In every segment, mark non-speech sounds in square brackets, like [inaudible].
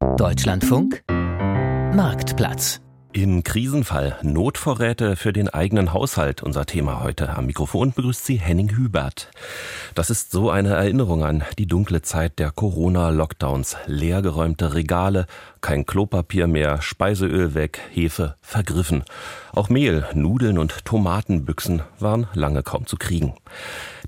Deutschlandfunk Marktplatz im Krisenfall Notvorräte für den eigenen Haushalt, unser Thema heute. Am Mikrofon begrüßt Sie Henning Hubert. Das ist so eine Erinnerung an die dunkle Zeit der Corona-Lockdowns. Leergeräumte Regale, kein Klopapier mehr, Speiseöl weg, Hefe vergriffen. Auch Mehl, Nudeln und Tomatenbüchsen waren lange kaum zu kriegen.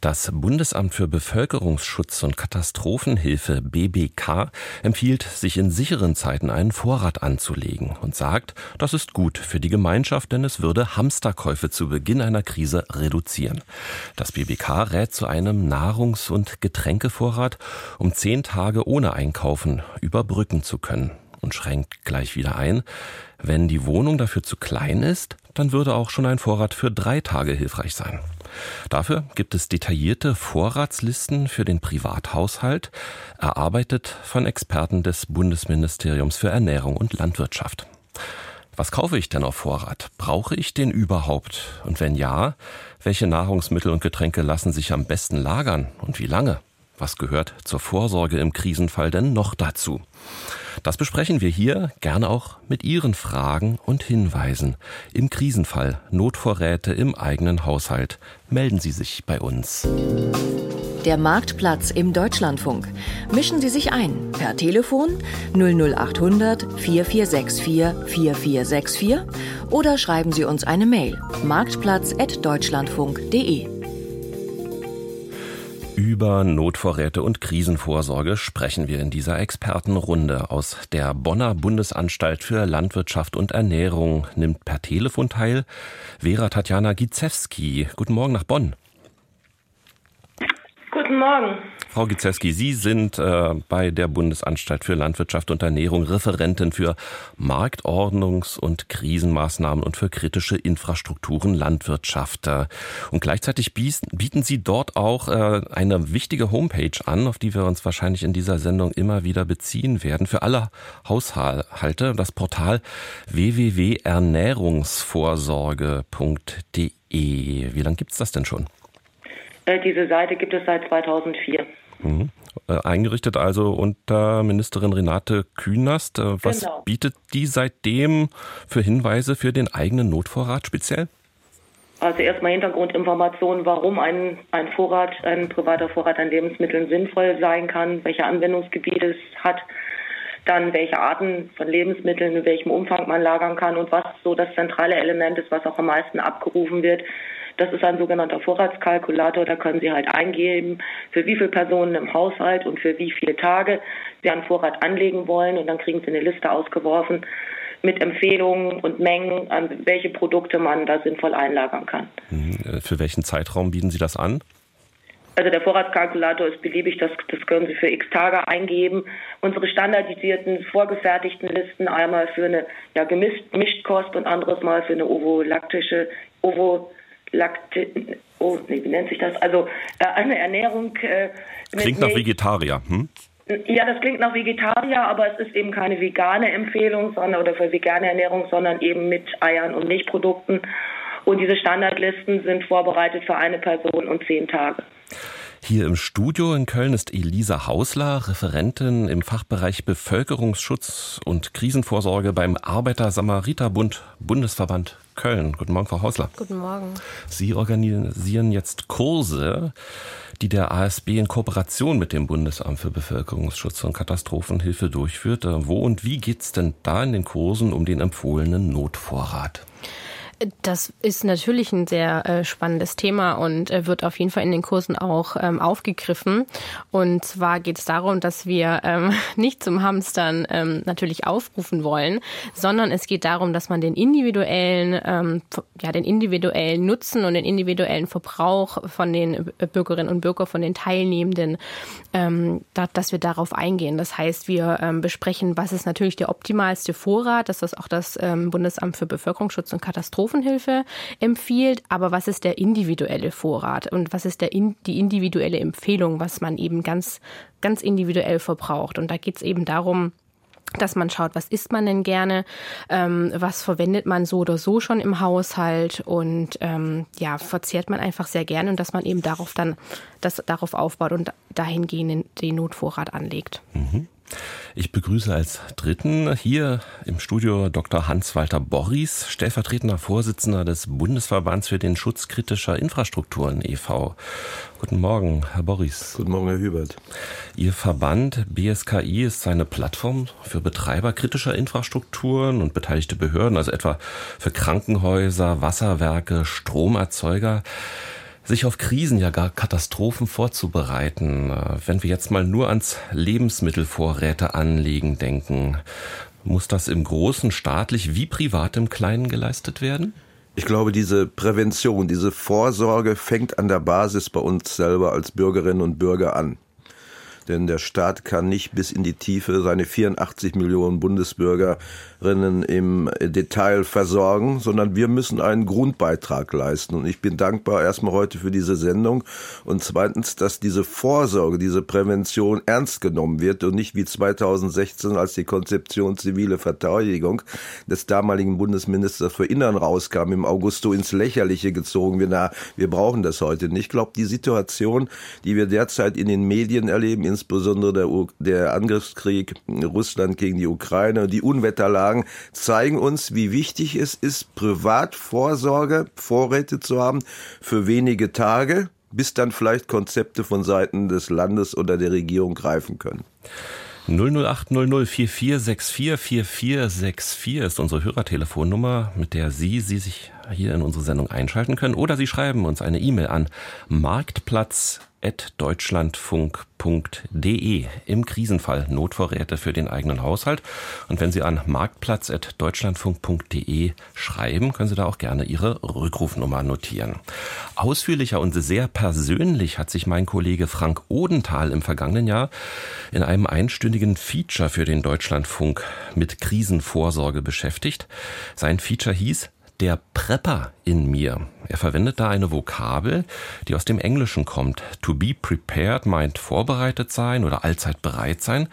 Das Bundesamt für Bevölkerungsschutz und Katastrophenhilfe BBK empfiehlt, sich in sicheren Zeiten einen Vorrat anzulegen und sagt, das ist gut für die Gemeinschaft, denn es würde Hamsterkäufe zu Beginn einer Krise reduzieren. Das BBK rät zu einem Nahrungs- und Getränkevorrat, um zehn Tage ohne Einkaufen überbrücken zu können und schränkt gleich wieder ein, wenn die Wohnung dafür zu klein ist, dann würde auch schon ein Vorrat für drei Tage hilfreich sein. Dafür gibt es detaillierte Vorratslisten für den Privathaushalt, erarbeitet von Experten des Bundesministeriums für Ernährung und Landwirtschaft. Was kaufe ich denn auf Vorrat? Brauche ich den überhaupt? Und wenn ja, welche Nahrungsmittel und Getränke lassen sich am besten lagern und wie lange? Was gehört zur Vorsorge im Krisenfall denn noch dazu? Das besprechen wir hier gerne auch mit Ihren Fragen und Hinweisen. Im Krisenfall Notvorräte im eigenen Haushalt. Melden Sie sich bei uns. Der Marktplatz im Deutschlandfunk. Mischen Sie sich ein per Telefon 00800 4464 4464 oder schreiben Sie uns eine Mail marktplatz.deutschlandfunk.de. Über Notvorräte und Krisenvorsorge sprechen wir in dieser Expertenrunde. Aus der Bonner Bundesanstalt für Landwirtschaft und Ernährung nimmt per Telefon teil Vera Tatjana Gizewski. Guten Morgen nach Bonn. Morgen. Frau Gizewski, Sie sind äh, bei der Bundesanstalt für Landwirtschaft und Ernährung Referentin für Marktordnungs- und Krisenmaßnahmen und für kritische Infrastrukturen Landwirtschaft. Und gleichzeitig bieten Sie dort auch äh, eine wichtige Homepage an, auf die wir uns wahrscheinlich in dieser Sendung immer wieder beziehen werden, für alle Haushalte, das Portal www.ernährungsvorsorge.de. Wie lange gibt es das denn schon? Äh, diese Seite gibt es seit 2004. Mhm. Äh, eingerichtet also unter Ministerin Renate Künast. Äh, was genau. bietet die seitdem für Hinweise für den eigenen Notvorrat speziell? Also erstmal Hintergrundinformationen, warum ein, ein Vorrat, ein privater Vorrat an Lebensmitteln sinnvoll sein kann, welche Anwendungsgebiete es hat, dann welche Arten von Lebensmitteln, in welchem Umfang man lagern kann und was so das zentrale Element ist, was auch am meisten abgerufen wird, das ist ein sogenannter Vorratskalkulator. Da können Sie halt eingeben, für wie viele Personen im Haushalt und für wie viele Tage Sie einen Vorrat anlegen wollen. Und dann kriegen Sie eine Liste ausgeworfen mit Empfehlungen und Mengen, an welche Produkte man da sinnvoll einlagern kann. Mhm. Äh, für welchen Zeitraum bieten Sie das an? Also der Vorratskalkulator ist beliebig, das, das können Sie für x Tage eingeben. Unsere standardisierten, vorgefertigten Listen, einmal für eine ja, gemischt Kost und anderes Mal für eine ovolaktische, ovo Laktin, oh, nee, wie nennt sich das? Also äh, eine Ernährung. Äh, klingt nach Vegetarier, hm? Ja, das klingt nach Vegetarier, aber es ist eben keine vegane Empfehlung, sondern oder für vegane Ernährung, sondern eben mit Eiern und Milchprodukten. Und diese Standardlisten sind vorbereitet für eine Person und zehn Tage. Hier im Studio in Köln ist Elisa Hausler, Referentin im Fachbereich Bevölkerungsschutz und Krisenvorsorge beim Arbeiter-Samariter-Bund Bundesverband Köln. Guten Morgen, Frau Hausler. Guten Morgen. Sie organisieren jetzt Kurse, die der ASB in Kooperation mit dem Bundesamt für Bevölkerungsschutz und Katastrophenhilfe durchführt. Wo und wie geht es denn da in den Kursen um den empfohlenen Notvorrat? Das ist natürlich ein sehr äh, spannendes Thema und äh, wird auf jeden Fall in den Kursen auch ähm, aufgegriffen. Und zwar geht es darum, dass wir ähm, [laughs] nicht zum Hamstern ähm, natürlich aufrufen wollen, sondern es geht darum, dass man den individuellen, ähm, ja, den individuellen Nutzen und den individuellen Verbrauch von den Bürgerinnen und Bürgern, von den Teilnehmenden, ähm, da, dass wir darauf eingehen. Das heißt, wir ähm, besprechen, was ist natürlich der optimalste Vorrat. Das ist auch das Bundesamt für Bevölkerungsschutz und Katastrophen Katastrophenhilfe empfiehlt, aber was ist der individuelle Vorrat und was ist der die individuelle Empfehlung, was man eben ganz, ganz individuell verbraucht. Und da geht es eben darum, dass man schaut, was isst man denn gerne, ähm, was verwendet man so oder so schon im Haushalt und ähm, ja, verzehrt man einfach sehr gerne und dass man eben darauf dann das darauf aufbaut und dahingehend den Notvorrat anlegt. Mhm. Ich begrüße als Dritten hier im Studio Dr. Hans-Walter Borries, stellvertretender Vorsitzender des Bundesverbands für den Schutz kritischer Infrastrukturen e.V. Guten Morgen, Herr Borries. Guten Morgen, Herr Hubert. Ihr Verband BSKI ist eine Plattform für Betreiber kritischer Infrastrukturen und beteiligte Behörden, also etwa für Krankenhäuser, Wasserwerke, Stromerzeuger sich auf Krisen, ja gar Katastrophen vorzubereiten. Äh, wenn wir jetzt mal nur ans Lebensmittelvorräte anlegen denken, muss das im Großen staatlich wie privat im Kleinen geleistet werden? Ich glaube, diese Prävention, diese Vorsorge fängt an der Basis bei uns selber als Bürgerinnen und Bürger an denn der Staat kann nicht bis in die Tiefe seine 84 Millionen Bundesbürgerinnen im Detail versorgen, sondern wir müssen einen Grundbeitrag leisten. Und ich bin dankbar erstmal heute für diese Sendung und zweitens, dass diese Vorsorge, diese Prävention ernst genommen wird und nicht wie 2016, als die Konzeption zivile Verteidigung des damaligen Bundesministers für Innern rauskam, im Augusto ins Lächerliche gezogen wird. Na, wir brauchen das heute nicht. Ich glaube, die Situation, die wir derzeit in den Medien erleben, insbesondere der, der Angriffskrieg Russland gegen die Ukraine, die Unwetterlagen zeigen uns, wie wichtig es ist, Privatvorsorge, Vorräte zu haben für wenige Tage, bis dann vielleicht Konzepte von Seiten des Landes oder der Regierung greifen können. 00800 4464 4464 ist unsere Hörertelefonnummer, mit der Sie, Sie sich hier in unsere Sendung einschalten können. Oder Sie schreiben uns eine E-Mail an marktplatz deutschlandfunk.de im Krisenfall Notvorräte für den eigenen Haushalt. Und wenn Sie an marktplatz.deutschlandfunk.de schreiben, können Sie da auch gerne Ihre Rückrufnummer notieren. Ausführlicher und sehr persönlich hat sich mein Kollege Frank Odenthal im vergangenen Jahr in einem einstündigen Feature für den Deutschlandfunk mit Krisenvorsorge beschäftigt. Sein Feature hieß der Prepper in mir. Er verwendet da eine Vokabel, die aus dem Englischen kommt. To be prepared meint vorbereitet sein oder allzeit bereit sein.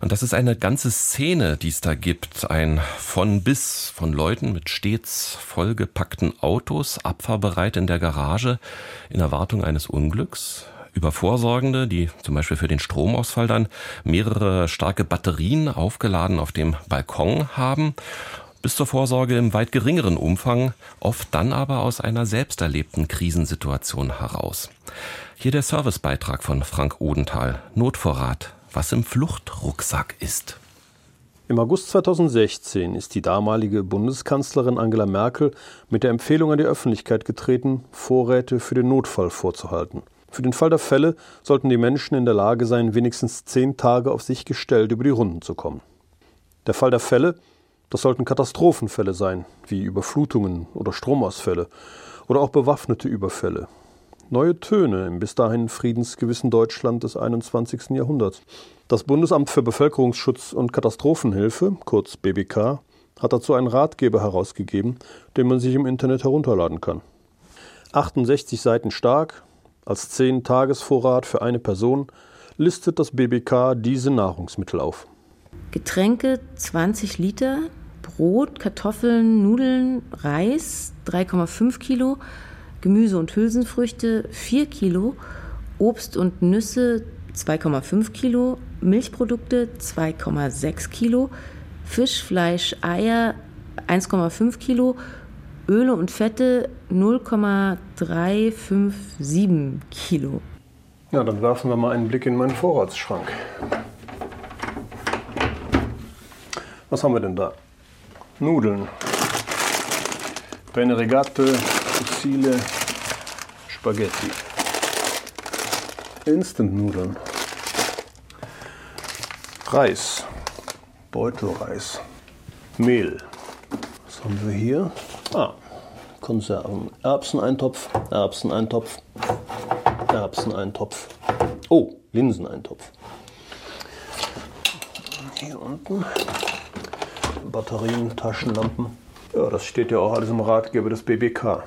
Und das ist eine ganze Szene, die es da gibt. Ein von bis von Leuten mit stets vollgepackten Autos, abfahrbereit in der Garage, in Erwartung eines Unglücks über Vorsorgende, die zum Beispiel für den Stromausfall dann mehrere starke Batterien aufgeladen auf dem Balkon haben bis zur Vorsorge im weit geringeren Umfang, oft dann aber aus einer selbst erlebten Krisensituation heraus. Hier der Servicebeitrag von Frank Odenthal, Notvorrat, was im Fluchtrucksack ist. Im August 2016 ist die damalige Bundeskanzlerin Angela Merkel mit der Empfehlung an die Öffentlichkeit getreten, Vorräte für den Notfall vorzuhalten. Für den Fall der Fälle sollten die Menschen in der Lage sein, wenigstens zehn Tage auf sich gestellt über die Runden zu kommen. Der Fall der Fälle das sollten Katastrophenfälle sein, wie Überflutungen oder Stromausfälle oder auch bewaffnete Überfälle. Neue Töne im bis dahin friedensgewissen Deutschland des 21. Jahrhunderts. Das Bundesamt für Bevölkerungsschutz und Katastrophenhilfe, kurz BBK, hat dazu einen Ratgeber herausgegeben, den man sich im Internet herunterladen kann. 68 Seiten stark, als 10 Tagesvorrat für eine Person, listet das BBK diese Nahrungsmittel auf. Getränke 20 Liter, Brot, Kartoffeln, Nudeln, Reis 3,5 Kilo, Gemüse und Hülsenfrüchte 4 Kilo, Obst und Nüsse 2,5 Kilo, Milchprodukte 2,6 Kilo, Fisch, Fleisch, Eier 1,5 Kilo, Öle und Fette 0,357 Kilo. Ja, dann werfen wir mal einen Blick in meinen Vorratsschrank. Was haben wir denn da? Nudeln. Penne Regatte, Fussile, Spaghetti. Instant-Nudeln. Reis. Beutelreis. Mehl. Was haben wir hier? Ah, Konserven. Erbseneintopf, Erbseneintopf, Erbseneintopf. Oh, Linseneintopf. Hier unten Batterien, Taschenlampen. Ja, das steht ja auch alles im Ratgeber des BBK.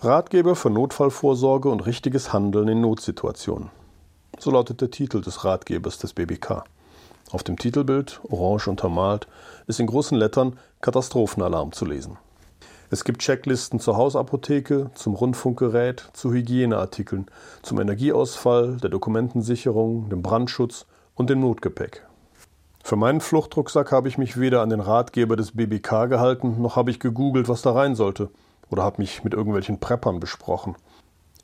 Ratgeber für Notfallvorsorge und richtiges Handeln in Notsituationen. So lautet der Titel des Ratgebers des BBK. Auf dem Titelbild, orange untermalt, ist in großen Lettern Katastrophenalarm zu lesen. Es gibt Checklisten zur Hausapotheke, zum Rundfunkgerät, zu Hygieneartikeln, zum Energieausfall, der Dokumentensicherung, dem Brandschutz und dem Notgepäck. Für meinen Fluchtrucksack habe ich mich weder an den Ratgeber des BBK gehalten, noch habe ich gegoogelt, was da rein sollte, oder habe mich mit irgendwelchen Preppern besprochen.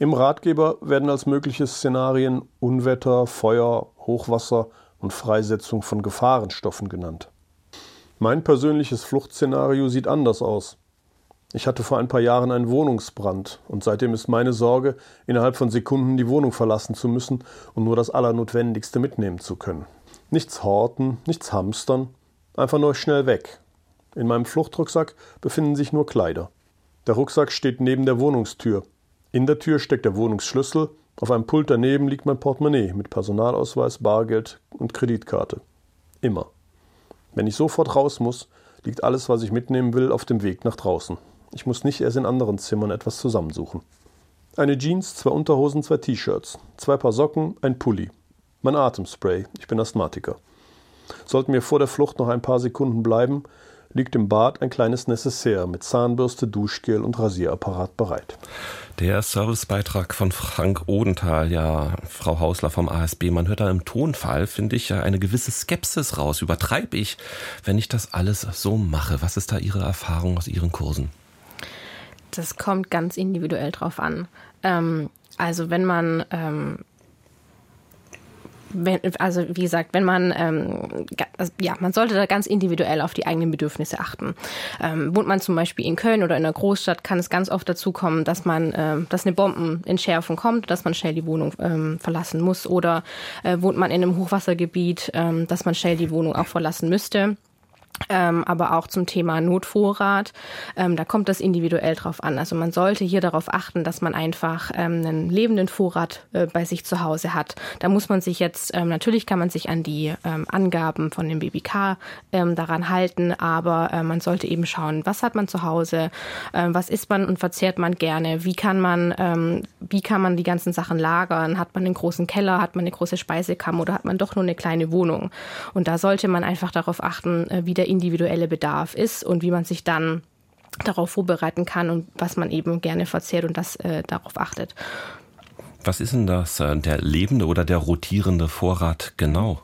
Im Ratgeber werden als mögliche Szenarien Unwetter, Feuer, Hochwasser und Freisetzung von Gefahrenstoffen genannt. Mein persönliches Fluchtszenario sieht anders aus. Ich hatte vor ein paar Jahren einen Wohnungsbrand und seitdem ist meine Sorge, innerhalb von Sekunden die Wohnung verlassen zu müssen und nur das Allernotwendigste mitnehmen zu können. Nichts horten, nichts hamstern, einfach nur schnell weg. In meinem Fluchtrucksack befinden sich nur Kleider. Der Rucksack steht neben der Wohnungstür. In der Tür steckt der Wohnungsschlüssel, auf einem Pult daneben liegt mein Portemonnaie mit Personalausweis, Bargeld und Kreditkarte. Immer. Wenn ich sofort raus muss, liegt alles, was ich mitnehmen will, auf dem Weg nach draußen. Ich muss nicht erst in anderen Zimmern etwas zusammensuchen. Eine Jeans, zwei Unterhosen, zwei T-Shirts, zwei Paar Socken, ein Pulli. Mein Atemspray, ich bin Asthmatiker. Sollten wir vor der Flucht noch ein paar Sekunden bleiben, liegt im Bad ein kleines Necessaire mit Zahnbürste, Duschgel und Rasierapparat bereit. Der Servicebeitrag von Frank Odenthal, ja, Frau Hausler vom ASB, man hört da im Tonfall, finde ich, ja eine gewisse Skepsis raus. Übertreibe ich, wenn ich das alles so mache? Was ist da Ihre Erfahrung aus Ihren Kursen? Das kommt ganz individuell drauf an. Ähm, also wenn man ähm, wenn, also wie gesagt, wenn man, ähm, also, ja, man sollte da ganz individuell auf die eigenen Bedürfnisse achten. Ähm, wohnt man zum Beispiel in Köln oder in einer Großstadt, kann es ganz oft dazu kommen, dass man, ähm, dass eine Bombenentschärfung kommt, dass man schnell die Wohnung ähm, verlassen muss. Oder äh, wohnt man in einem Hochwassergebiet, ähm, dass man schnell die Wohnung auch verlassen müsste ähm, aber auch zum Thema Notvorrat. Ähm, da kommt das individuell drauf an. Also man sollte hier darauf achten, dass man einfach ähm, einen lebenden Vorrat äh, bei sich zu Hause hat. Da muss man sich jetzt, ähm, natürlich kann man sich an die ähm, Angaben von dem BBK ähm, daran halten, aber äh, man sollte eben schauen, was hat man zu Hause, äh, was isst man und verzehrt man gerne, wie kann man, ähm, wie kann man die ganzen Sachen lagern, hat man einen großen Keller, hat man eine große Speisekammer oder hat man doch nur eine kleine Wohnung. Und da sollte man einfach darauf achten, äh, wie der individuelle Bedarf ist und wie man sich dann darauf vorbereiten kann und was man eben gerne verzehrt und das äh, darauf achtet. Was ist denn das, äh, der lebende oder der rotierende Vorrat genau?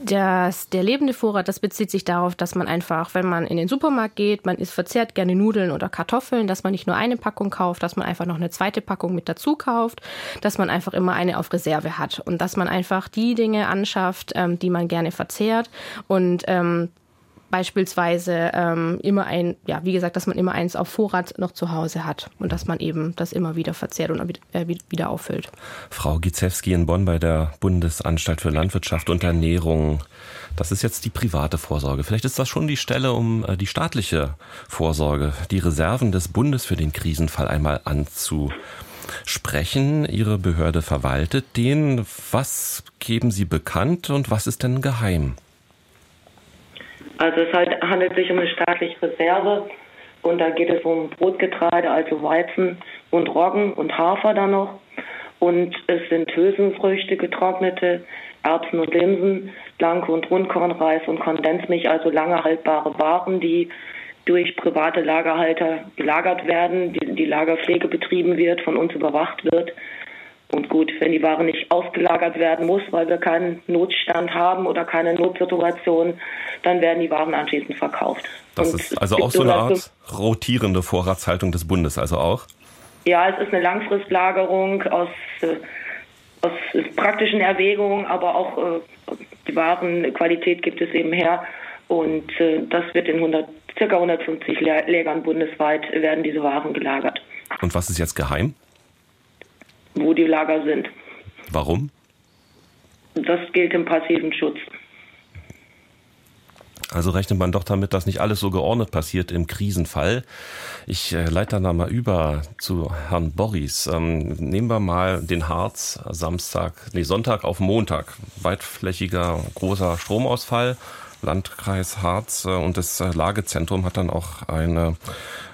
Das, der lebende Vorrat, das bezieht sich darauf, dass man einfach, wenn man in den Supermarkt geht, man isst verzehrt gerne Nudeln oder Kartoffeln, dass man nicht nur eine Packung kauft, dass man einfach noch eine zweite Packung mit dazu kauft, dass man einfach immer eine auf Reserve hat und dass man einfach die Dinge anschafft, ähm, die man gerne verzehrt und ähm, beispielsweise ähm, immer ein, ja, wie gesagt, dass man immer eins auf Vorrat noch zu Hause hat und dass man eben das immer wieder verzehrt und äh, wieder auffüllt. Frau Gizewski in Bonn bei der Bundesanstalt für Landwirtschaft und Ernährung. Das ist jetzt die private Vorsorge. Vielleicht ist das schon die Stelle, um äh, die staatliche Vorsorge, die Reserven des Bundes für den Krisenfall einmal anzusprechen. Ihre Behörde verwaltet den. Was geben Sie bekannt und was ist denn geheim? Also es halt, handelt sich um eine staatliche Reserve und da geht es um Brotgetreide, also Weizen und Roggen und Hafer dann noch. Und es sind Hülsenfrüchte, getrocknete, Erbsen und Linsen, Blanke und Rundkornreis und Kondensmilch, also lange haltbare Waren, die durch private Lagerhalter gelagert werden, die, die Lagerpflege betrieben wird, von uns überwacht wird. Und gut, wenn die Ware nicht ausgelagert werden muss, weil wir keinen Notstand haben oder keine Notsituation, dann werden die Waren anschließend verkauft. Das Und ist also auch so eine Art rotierende Vorratshaltung des Bundes, also auch? Ja, es ist eine Langfristlagerung aus, äh, aus praktischen Erwägungen, aber auch äh, die Warenqualität gibt es eben her. Und äh, das wird in 100, circa 150 Lägern bundesweit werden diese Waren gelagert. Und was ist jetzt geheim? Wo die Lager sind. Warum? Das gilt im passiven Schutz. Also rechnet man doch damit, dass nicht alles so geordnet passiert im Krisenfall. Ich äh, leite dann mal über zu Herrn Boris. Ähm, nehmen wir mal den Harz Samstag, nee, Sonntag auf Montag. Weitflächiger großer Stromausfall. Landkreis Harz äh, und das äh, Lagezentrum hat dann auch eine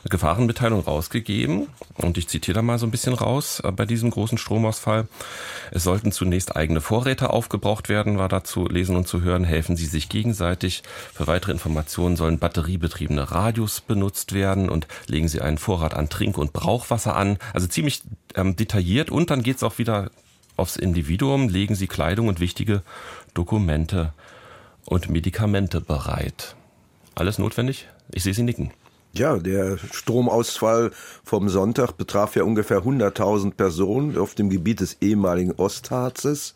Gefahrenmitteilung rausgegeben. Und ich zitiere da mal so ein bisschen raus äh, bei diesem großen Stromausfall. Es sollten zunächst eigene Vorräte aufgebraucht werden, war da zu lesen und zu hören. Helfen Sie sich gegenseitig. Für weitere Informationen sollen batteriebetriebene Radios benutzt werden und legen Sie einen Vorrat an Trink- und Brauchwasser an. Also ziemlich ähm, detailliert. Und dann geht es auch wieder aufs Individuum. Legen Sie Kleidung und wichtige Dokumente Und Medikamente bereit. Alles notwendig? Ich sehe Sie nicken. Ja, der Stromausfall vom Sonntag betraf ja ungefähr 100.000 Personen auf dem Gebiet des ehemaligen Ostharzes.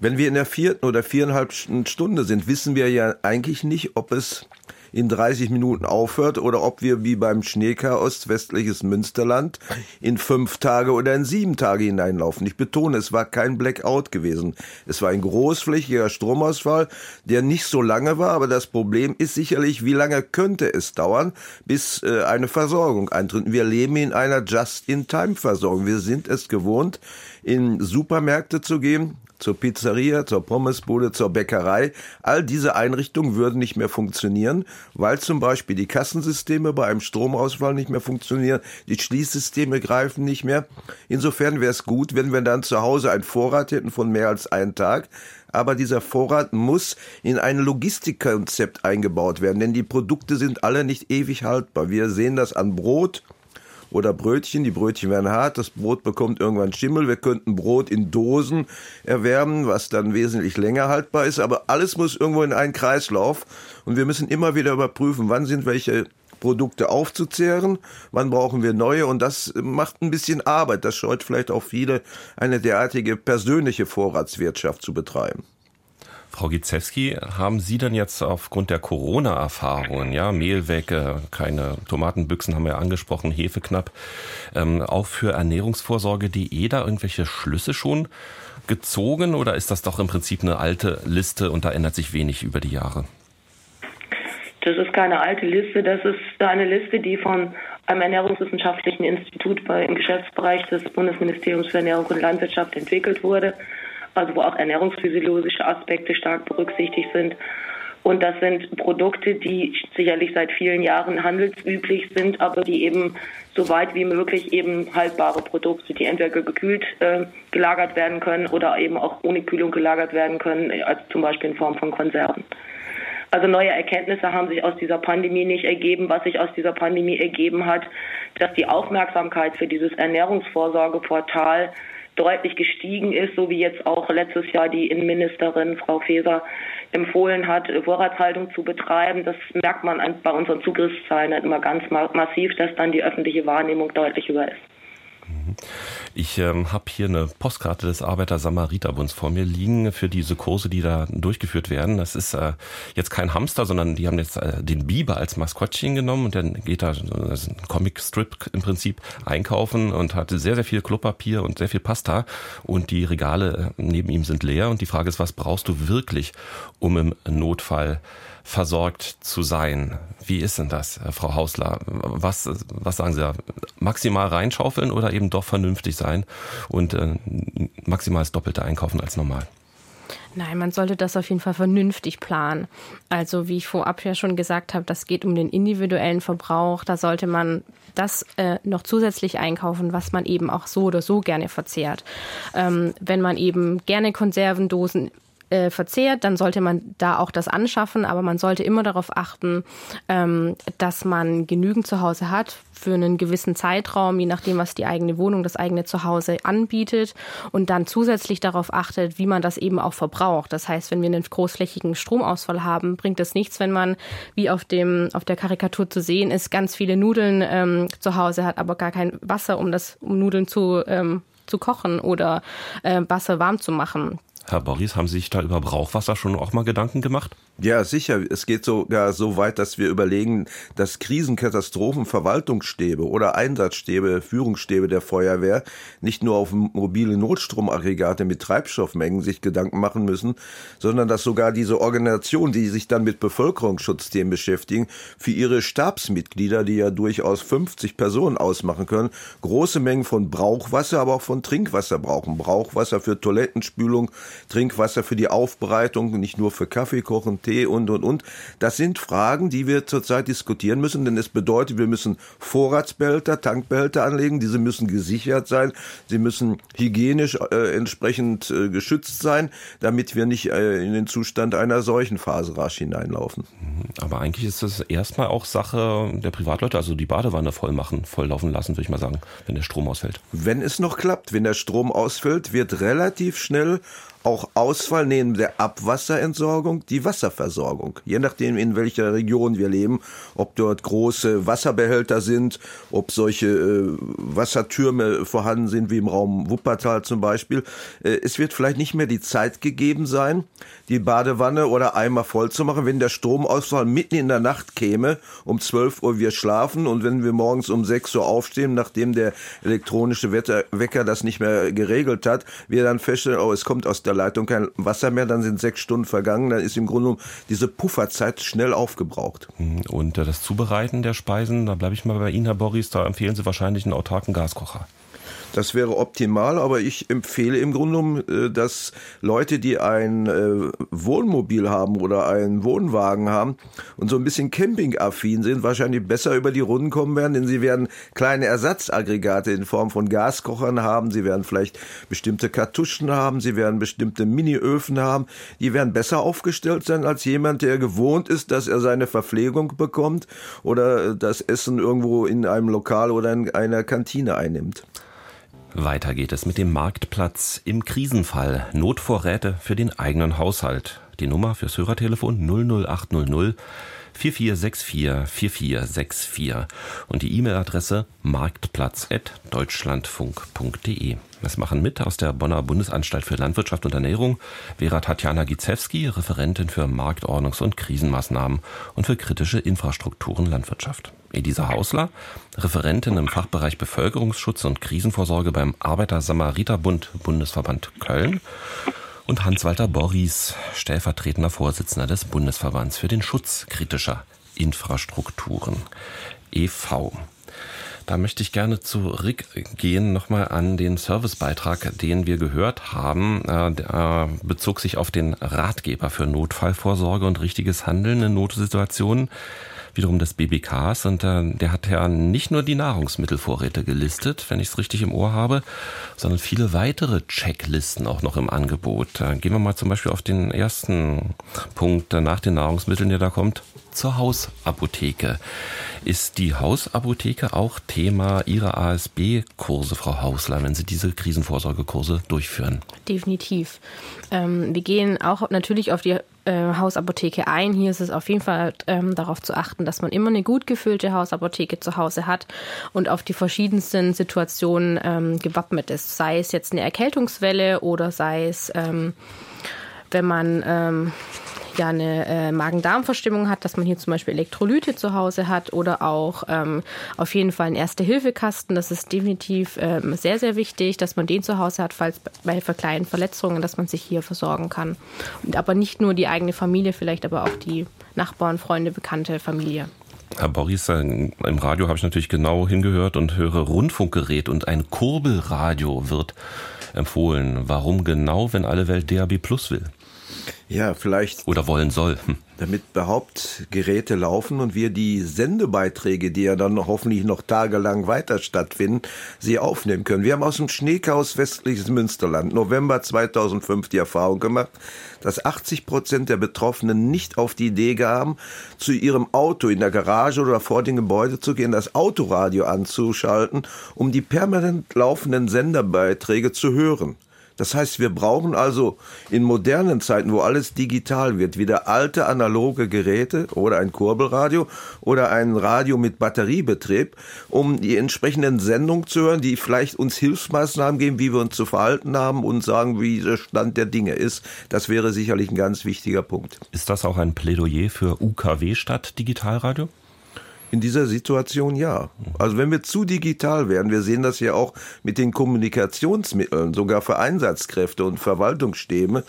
Wenn wir in der vierten oder viereinhalb Stunde sind, wissen wir ja eigentlich nicht, ob es in 30 Minuten aufhört oder ob wir wie beim Schneechaos westliches Münsterland in fünf Tage oder in sieben Tage hineinlaufen. Ich betone, es war kein Blackout gewesen. Es war ein großflächiger Stromausfall, der nicht so lange war, aber das Problem ist sicherlich, wie lange könnte es dauern, bis äh, eine Versorgung eintritt. Wir leben in einer Just-in-Time-Versorgung. Wir sind es gewohnt, in Supermärkte zu gehen, zur Pizzeria, zur Pommesbude, zur Bäckerei. All diese Einrichtungen würden nicht mehr funktionieren, weil zum Beispiel die Kassensysteme bei einem Stromausfall nicht mehr funktionieren, die Schließsysteme greifen nicht mehr. Insofern wäre es gut, wenn wir dann zu Hause einen Vorrat hätten von mehr als einen Tag. Aber dieser Vorrat muss in ein Logistikkonzept eingebaut werden, denn die Produkte sind alle nicht ewig haltbar. Wir sehen das an Brot, oder Brötchen. Die Brötchen werden hart, das Brot bekommt irgendwann Schimmel. Wir könnten Brot in Dosen erwärmen, was dann wesentlich länger haltbar ist. Aber alles muss irgendwo in einen Kreislauf. Und wir müssen immer wieder überprüfen, wann sind welche Produkte aufzuzehren, wann brauchen wir neue und das macht ein bisschen Arbeit. Das scheut vielleicht auch viele, eine derartige persönliche Vorratswirtschaft zu betreiben. Frau Gizewski, haben Sie denn jetzt aufgrund der Corona-Erfahrungen, ja, Mehl weg, keine Tomatenbüchsen haben wir ja angesprochen, Hefe knapp, ähm, auch für ernährungsvorsorge.de da irgendwelche Schlüsse schon gezogen oder ist das doch im Prinzip eine alte Liste und da ändert sich wenig über die Jahre? Das ist keine alte Liste, das ist eine Liste, die von einem Ernährungswissenschaftlichen Institut im Geschäftsbereich des Bundesministeriums für Ernährung und Landwirtschaft entwickelt wurde also wo auch ernährungsphysiologische Aspekte stark berücksichtigt sind. Und das sind Produkte, die sicherlich seit vielen Jahren handelsüblich sind, aber die eben so weit wie möglich eben haltbare Produkte, die entweder gekühlt äh, gelagert werden können oder eben auch ohne Kühlung gelagert werden können, als zum Beispiel in Form von Konserven. Also neue Erkenntnisse haben sich aus dieser Pandemie nicht ergeben. Was sich aus dieser Pandemie ergeben hat, dass die Aufmerksamkeit für dieses Ernährungsvorsorgeportal deutlich gestiegen ist, so wie jetzt auch letztes Jahr die Innenministerin Frau Faeser empfohlen hat, Vorratshaltung zu betreiben. Das merkt man bei unseren Zugriffszahlen halt immer ganz massiv, dass dann die öffentliche Wahrnehmung deutlich über ist. Ich ähm, habe hier eine Postkarte des Arbeiter-Samariter-Bunds vor mir liegen für diese Kurse, die da durchgeführt werden. Das ist äh, jetzt kein Hamster, sondern die haben jetzt äh, den Biber als Maskottchen genommen und dann geht da ist ein Comic-Strip im Prinzip einkaufen und hat sehr, sehr viel Klopapier und sehr viel Pasta und die Regale äh, neben ihm sind leer und die Frage ist, was brauchst du wirklich, um im Notfall versorgt zu sein. Wie ist denn das, äh, Frau Hausler? Was, was sagen Sie da? Maximal reinschaufeln oder eben doch vernünftig sein und äh, maximal das Doppelte einkaufen als normal? Nein, man sollte das auf jeden Fall vernünftig planen. Also wie ich vorab ja schon gesagt habe, das geht um den individuellen Verbrauch. Da sollte man das äh, noch zusätzlich einkaufen, was man eben auch so oder so gerne verzehrt. Ähm, wenn man eben gerne Konservendosen äh, verzehrt, dann sollte man da auch das anschaffen, aber man sollte immer darauf achten, ähm, dass man genügend zu Hause hat für einen gewissen Zeitraum, je nachdem, was die eigene Wohnung, das eigene Zuhause anbietet und dann zusätzlich darauf achtet, wie man das eben auch verbraucht. Das heißt, wenn wir einen großflächigen Stromausfall haben, bringt es nichts, wenn man, wie auf dem auf der Karikatur zu sehen ist, ganz viele Nudeln ähm, zu Hause hat, aber gar kein Wasser, um das um Nudeln zu ähm, zu kochen oder äh, Wasser warm zu machen. Herr Boris, haben Sie sich da über Brauchwasser schon auch mal Gedanken gemacht? Ja, sicher. Es geht sogar so weit, dass wir überlegen, dass Krisenkatastrophenverwaltungsstäbe oder Einsatzstäbe, Führungsstäbe der Feuerwehr nicht nur auf mobile Notstromaggregate mit Treibstoffmengen sich Gedanken machen müssen, sondern dass sogar diese Organisationen, die sich dann mit Bevölkerungsschutzthemen beschäftigen, für ihre Stabsmitglieder, die ja durchaus 50 Personen ausmachen können, große Mengen von Brauchwasser, aber auch von Trinkwasser brauchen. Brauchwasser für Toilettenspülung, Trinkwasser für die Aufbereitung, nicht nur für Kaffeekochen, Tee und, und, und. Das sind Fragen, die wir zurzeit diskutieren müssen, denn es bedeutet, wir müssen Vorratsbehälter, Tankbehälter anlegen, diese müssen gesichert sein, sie müssen hygienisch äh, entsprechend äh, geschützt sein, damit wir nicht äh, in den Zustand einer solchen Phase rasch hineinlaufen. Mhm. Aber eigentlich ist das erstmal auch Sache der Privatleute, also die Badewanne voll machen, volllaufen lassen, würde ich mal sagen, wenn der Strom ausfällt. Wenn es noch klappt, wenn der Strom ausfällt, wird relativ schnell auch Ausfall neben der Abwasserentsorgung die Wasserversorgung. Je nachdem, in welcher Region wir leben, ob dort große Wasserbehälter sind, ob solche äh, Wassertürme vorhanden sind, wie im Raum Wuppertal zum Beispiel. Äh, es wird vielleicht nicht mehr die Zeit gegeben sein, die Badewanne oder Eimer voll zu machen, wenn der Stromausfall mitten in der Nacht käme, um 12 Uhr wir schlafen und wenn wir morgens um 6 Uhr aufstehen, nachdem der elektronische Wecker das nicht mehr geregelt hat, wir dann feststellen, oh, es kommt aus der Leitung kein Wasser mehr, dann sind sechs Stunden vergangen, dann ist im Grunde diese Pufferzeit schnell aufgebraucht. Und äh, das Zubereiten der Speisen, da bleibe ich mal bei Ihnen, Herr Boris, da empfehlen Sie wahrscheinlich einen autarken Gaskocher. Das wäre optimal, aber ich empfehle im Grunde genommen, äh, dass Leute, die ein äh, Wohnmobil haben oder einen Wohnwagen haben und so ein bisschen campingaffin sind, wahrscheinlich besser über die Runden kommen werden, denn sie werden kleine Ersatzaggregate in Form von Gaskochern haben, sie werden vielleicht bestimmte Kartuschen haben, sie werden bestimmte Miniöfen haben, die werden besser aufgestellt sein als jemand, der gewohnt ist, dass er seine Verpflegung bekommt oder das Essen irgendwo in einem Lokal oder in einer Kantine einnimmt. Weiter geht es mit dem Marktplatz im Krisenfall. Notvorräte für den eigenen Haushalt. Die Nummer fürs Hörertelefon 00800 4464 4464 und die E-Mail-Adresse marktplatz.deutschlandfunk.de. Es machen mit aus der Bonner Bundesanstalt für Landwirtschaft und Ernährung Vera Tatjana Gizewski, Referentin für Marktordnungs- und Krisenmaßnahmen und für kritische Infrastrukturen Landwirtschaft. Elisa Hausler, Referentin im Fachbereich Bevölkerungsschutz und Krisenvorsorge beim Arbeiter-Samariter-Bund Bundesverband Köln und Hans-Walter Boris, stellvertretender Vorsitzender des Bundesverbands für den Schutz kritischer Infrastrukturen e.V. Da möchte ich gerne zurückgehen nochmal an den Servicebeitrag, den wir gehört haben. Äh, der bezog sich auf den Ratgeber für Notfallvorsorge und richtiges Handeln in Notsituationen wiederum des BBKs und äh, der hat ja nicht nur die Nahrungsmittelvorräte gelistet, wenn ich es richtig im Ohr habe, sondern viele weitere Checklisten auch noch im Angebot. Äh, gehen wir mal zum Beispiel auf den ersten Punkt äh, nach den Nahrungsmitteln, der da kommt, zur Hausapotheke. Ist die Hausapotheke auch Thema Ihrer ASB-Kurse, Frau Hausler, wenn Sie diese Krisenvorsorgekurse durchführen? Definitiv. Ähm, wir gehen auch natürlich auf die äh, Hausapotheke ein. Hier ist es auf jeden Fall ähm, darauf zu achten, dass man immer eine gut gefüllte Hausapotheke zu Hause hat und auf die verschiedensten Situationen ähm, gewappnet ist. Sei es jetzt eine Erkältungswelle oder sei es, ähm, wenn man ähm, ja eine äh, Magen-Darm-Verstimmung hat, dass man hier zum Beispiel Elektrolyte zu Hause hat oder auch ähm, auf jeden Fall einen Erste-Hilfe-Kasten. Das ist definitiv ähm, sehr, sehr wichtig, dass man den zu Hause hat, falls bei kleinen Verletzungen, dass man sich hier versorgen kann. Und aber nicht nur die eigene Familie, vielleicht aber auch die Nachbarn, Freunde, Bekannte, Familie. Herr Boris, äh, im Radio habe ich natürlich genau hingehört und höre Rundfunkgerät und ein Kurbelradio wird empfohlen. Warum genau, wenn alle Welt DAB Plus will? Ja, vielleicht. Oder wollen soll. Hm. Damit Behauptgeräte laufen und wir die Sendebeiträge, die ja dann hoffentlich noch tagelang weiter stattfinden, sie aufnehmen können. Wir haben aus dem Schneekaus westliches Münsterland November 2005 die Erfahrung gemacht, dass 80 Prozent der Betroffenen nicht auf die Idee gaben, zu ihrem Auto in der Garage oder vor dem Gebäude zu gehen, das Autoradio anzuschalten, um die permanent laufenden Senderbeiträge zu hören. Das heißt, wir brauchen also in modernen Zeiten, wo alles digital wird, wieder alte analoge Geräte oder ein Kurbelradio oder ein Radio mit Batteriebetrieb, um die entsprechenden Sendungen zu hören, die vielleicht uns Hilfsmaßnahmen geben, wie wir uns zu verhalten haben und sagen, wie der Stand der Dinge ist. Das wäre sicherlich ein ganz wichtiger Punkt. Ist das auch ein Plädoyer für UKW statt Digitalradio? In dieser Situation ja. Also wenn wir zu digital werden, wir sehen das ja auch mit den Kommunikationsmitteln, sogar für Einsatzkräfte und Verwaltungsstämme.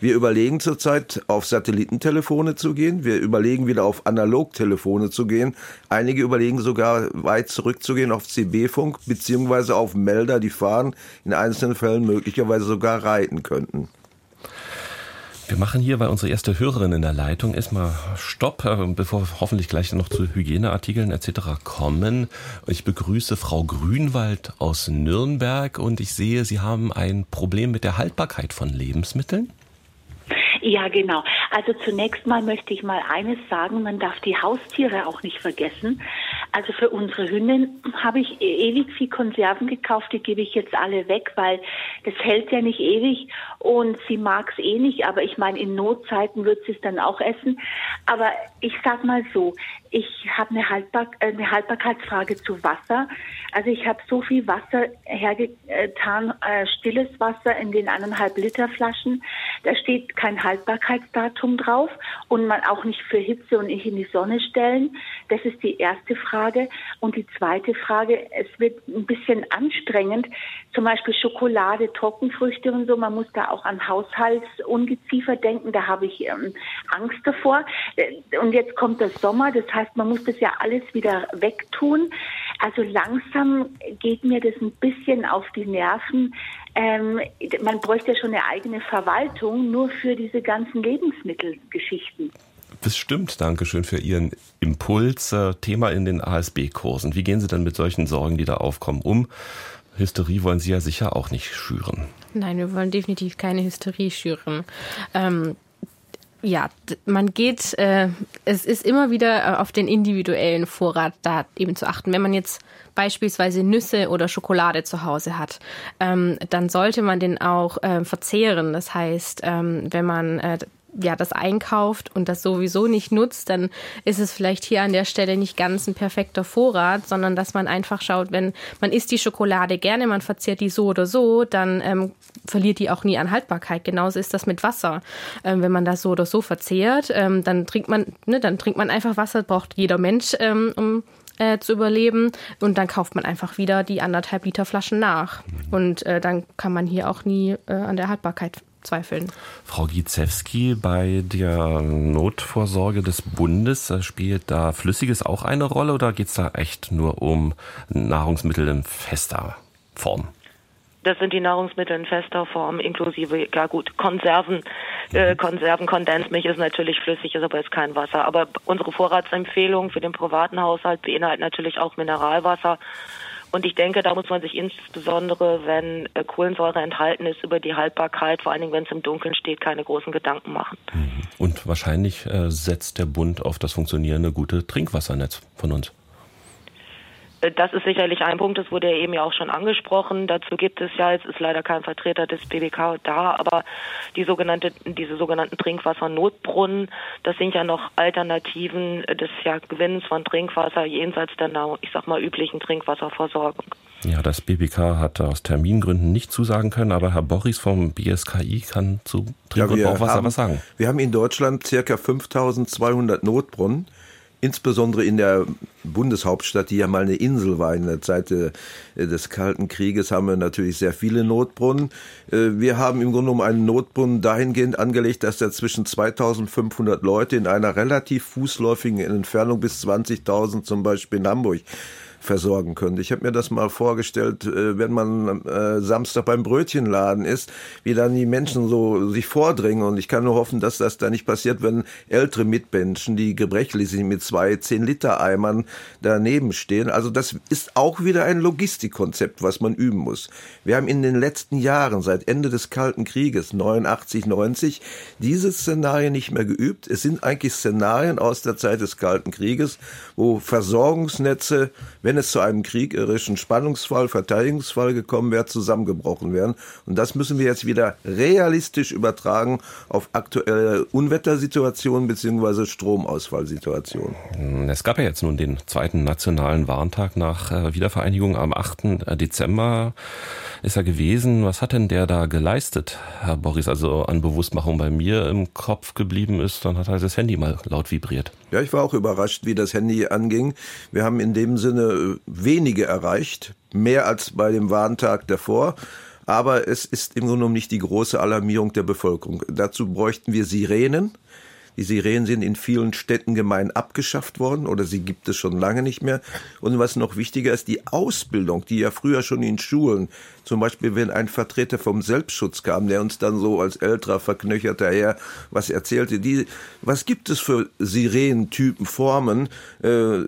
Wir überlegen zurzeit auf Satellitentelefone zu gehen, wir überlegen wieder auf Analogtelefone zu gehen. Einige überlegen sogar weit zurückzugehen auf CB-Funk beziehungsweise auf Melder, die fahren, in einzelnen Fällen möglicherweise sogar reiten könnten. Wir machen hier, weil unsere erste Hörerin in der Leitung ist, mal Stopp, äh, bevor wir hoffentlich gleich noch zu Hygieneartikeln etc. kommen. Ich begrüße Frau Grünwald aus Nürnberg und ich sehe, Sie haben ein Problem mit der Haltbarkeit von Lebensmitteln. Ja, genau. Also zunächst mal möchte ich mal eines sagen, man darf die Haustiere auch nicht vergessen. Also für unsere Hündin habe ich e-, ewig viel Konserven gekauft. Die gebe ich jetzt alle weg, weil das hält ja nicht ewig und sie mag es eh nicht. Aber ich meine, in Notzeiten wird sie es dann auch essen. Aber ich sag mal so, ich habe eine, Haltbar eine Haltbarkeitsfrage zu Wasser. Also ich habe so viel Wasser hergetan, äh, stilles Wasser in den eineinhalb Liter Flaschen. Da steht kein Haltbarkeitsdatum drauf und man auch nicht für Hitze und nicht in die Sonne stellen. Das ist die erste Frage. Und die zweite Frage, es wird ein bisschen anstrengend. Zum Beispiel Schokolade, Trockenfrüchte und so. Man muss da auch an Haushaltsungeziefer denken. Da habe ich ähm, Angst davor. Äh, und jetzt kommt der Sommer. Das heißt, man muss das ja alles wieder wegtun. Also langsam geht mir das ein bisschen auf die Nerven. Ähm, man bräuchte ja schon eine eigene Verwaltung nur für diese ganzen Lebensmittelgeschichten. Bestimmt, danke schön für Ihren Impuls. Äh, Thema in den ASB-Kursen. Wie gehen Sie denn mit solchen Sorgen, die da aufkommen, um? Hysterie wollen Sie ja sicher auch nicht schüren. Nein, wir wollen definitiv keine Hysterie schüren. Ähm, ja, man geht, äh, es ist immer wieder äh, auf den individuellen Vorrat da eben zu achten. Wenn man jetzt beispielsweise Nüsse oder Schokolade zu Hause hat, ähm, dann sollte man den auch äh, verzehren. Das heißt, ähm, wenn man äh, ja, das einkauft und das sowieso nicht nutzt, dann ist es vielleicht hier an der Stelle nicht ganz ein perfekter Vorrat, sondern dass man einfach schaut, wenn man isst die Schokolade gerne, man verzehrt die so oder so, dann ähm, verliert die auch nie an Haltbarkeit. Genauso ist das mit Wasser. Ähm, wenn man das so oder so verzehrt, ähm, dann trinkt man, ne, dann trinkt man einfach Wasser, braucht jeder Mensch, ähm, um äh, zu überleben. Und dann kauft man einfach wieder die anderthalb Liter Flaschen nach. Und äh, dann kann man hier auch nie äh, an der Haltbarkeit zweifeln. Frau Gizewski, bei der Notvorsorge des Bundes äh, spielt da Flüssiges auch eine Rolle oder geht es da echt nur um Nahrungsmittel in fester Form? Das sind die Nahrungsmittel in fester Form, inklusive, ja gut, Konserven, äh, mhm. Konserven, Kondensmilch ist natürlich flüssig, ist aber jetzt kein Wasser. Aber unsere Vorratsempfehlung für den privaten Haushalt beinhaltet natürlich auch Mineralwasser und ich denke, da muss man sich insbesondere, wenn äh, Kohlensäure enthalten ist, über die Haltbarkeit, vor allen Dingen, wenn es im Dunkeln steht, keine großen Gedanken machen. Mhm. Und wahrscheinlich äh, setzt der Bund auf das funktionierende gute Trinkwassernetz von uns. Das ist sicherlich ein Punkt, das wurde ja eben ja auch schon angesprochen. Dazu gibt es ja, es ist leider kein Vertreter des BBK da, aber die sogenannte, diese sogenannten Trinkwassernotbrunnen, das sind ja noch Alternativen des ja, Gewinns von Trinkwasser jenseits der, ich sag mal, üblichen Trinkwasserversorgung. Ja, das BBK hat aus Termingründen nicht zusagen können, aber Herr Boris vom BSKI kann zu Trink- und Brauchwasser was sagen. Wir haben in Deutschland circa 5200 Notbrunnen insbesondere in der Bundeshauptstadt, die ja mal eine Insel war in der Zeit äh, des Kalten Krieges, haben wir natürlich sehr viele Notbrunnen. Äh, wir haben im Grunde genommen einen Notbrunnen dahingehend angelegt, dass er zwischen 2500 Leute in einer relativ fußläufigen Entfernung bis 20.000 zum Beispiel in Hamburg versorgen könnte. Ich habe mir das mal vorgestellt, äh, wenn man äh, Samstag beim Brötchenladen ist, wie dann die Menschen so sich vordringen. Und ich kann nur hoffen, dass das da nicht passiert, wenn ältere Mitmenschen, die gebrechlich sind, mit zwei 10-Liter-Eimern daneben stehen. Also das ist auch wieder ein Logistikkonzept, was man üben muss. Wir haben in den letzten Jahren, seit Ende des Kalten Krieges, 89, 90, diese Szenarien nicht mehr geübt. Es sind eigentlich Szenarien aus der Zeit des Kalten Krieges, wo Versorgungsnetze, wenn wenn es zu einem kriegerischen Spannungsfall, Verteidigungsfall gekommen wäre, zusammengebrochen wären. Und das müssen wir jetzt wieder realistisch übertragen auf aktuelle Unwettersituationen bzw. Stromausfallsituationen. Es gab ja jetzt nun den zweiten nationalen Warntag nach äh, Wiedervereinigung am 8. Äh, Dezember ist er gewesen. Was hat denn der da geleistet, Herr Boris? Also an Bewusstmachung bei mir im Kopf geblieben ist, dann hat halt das Handy mal laut vibriert. Ja, ich war auch überrascht, wie das Handy anging. Wir haben in dem Sinne wenige erreicht, mehr als bei dem Warntag davor. Aber es ist im Grunde genommen nicht die große Alarmierung der Bevölkerung. Dazu bräuchten wir Sirenen. Die Sirenen sind in vielen Städten gemein abgeschafft worden oder sie gibt es schon lange nicht mehr. Und was noch wichtiger ist, die Ausbildung, die ja früher schon in Schulen, zum Beispiel wenn ein Vertreter vom Selbstschutz kam, der uns dann so als älterer, verknöcherter Herr was erzählte, die, was gibt es für Sirenentypen, Formen, äh,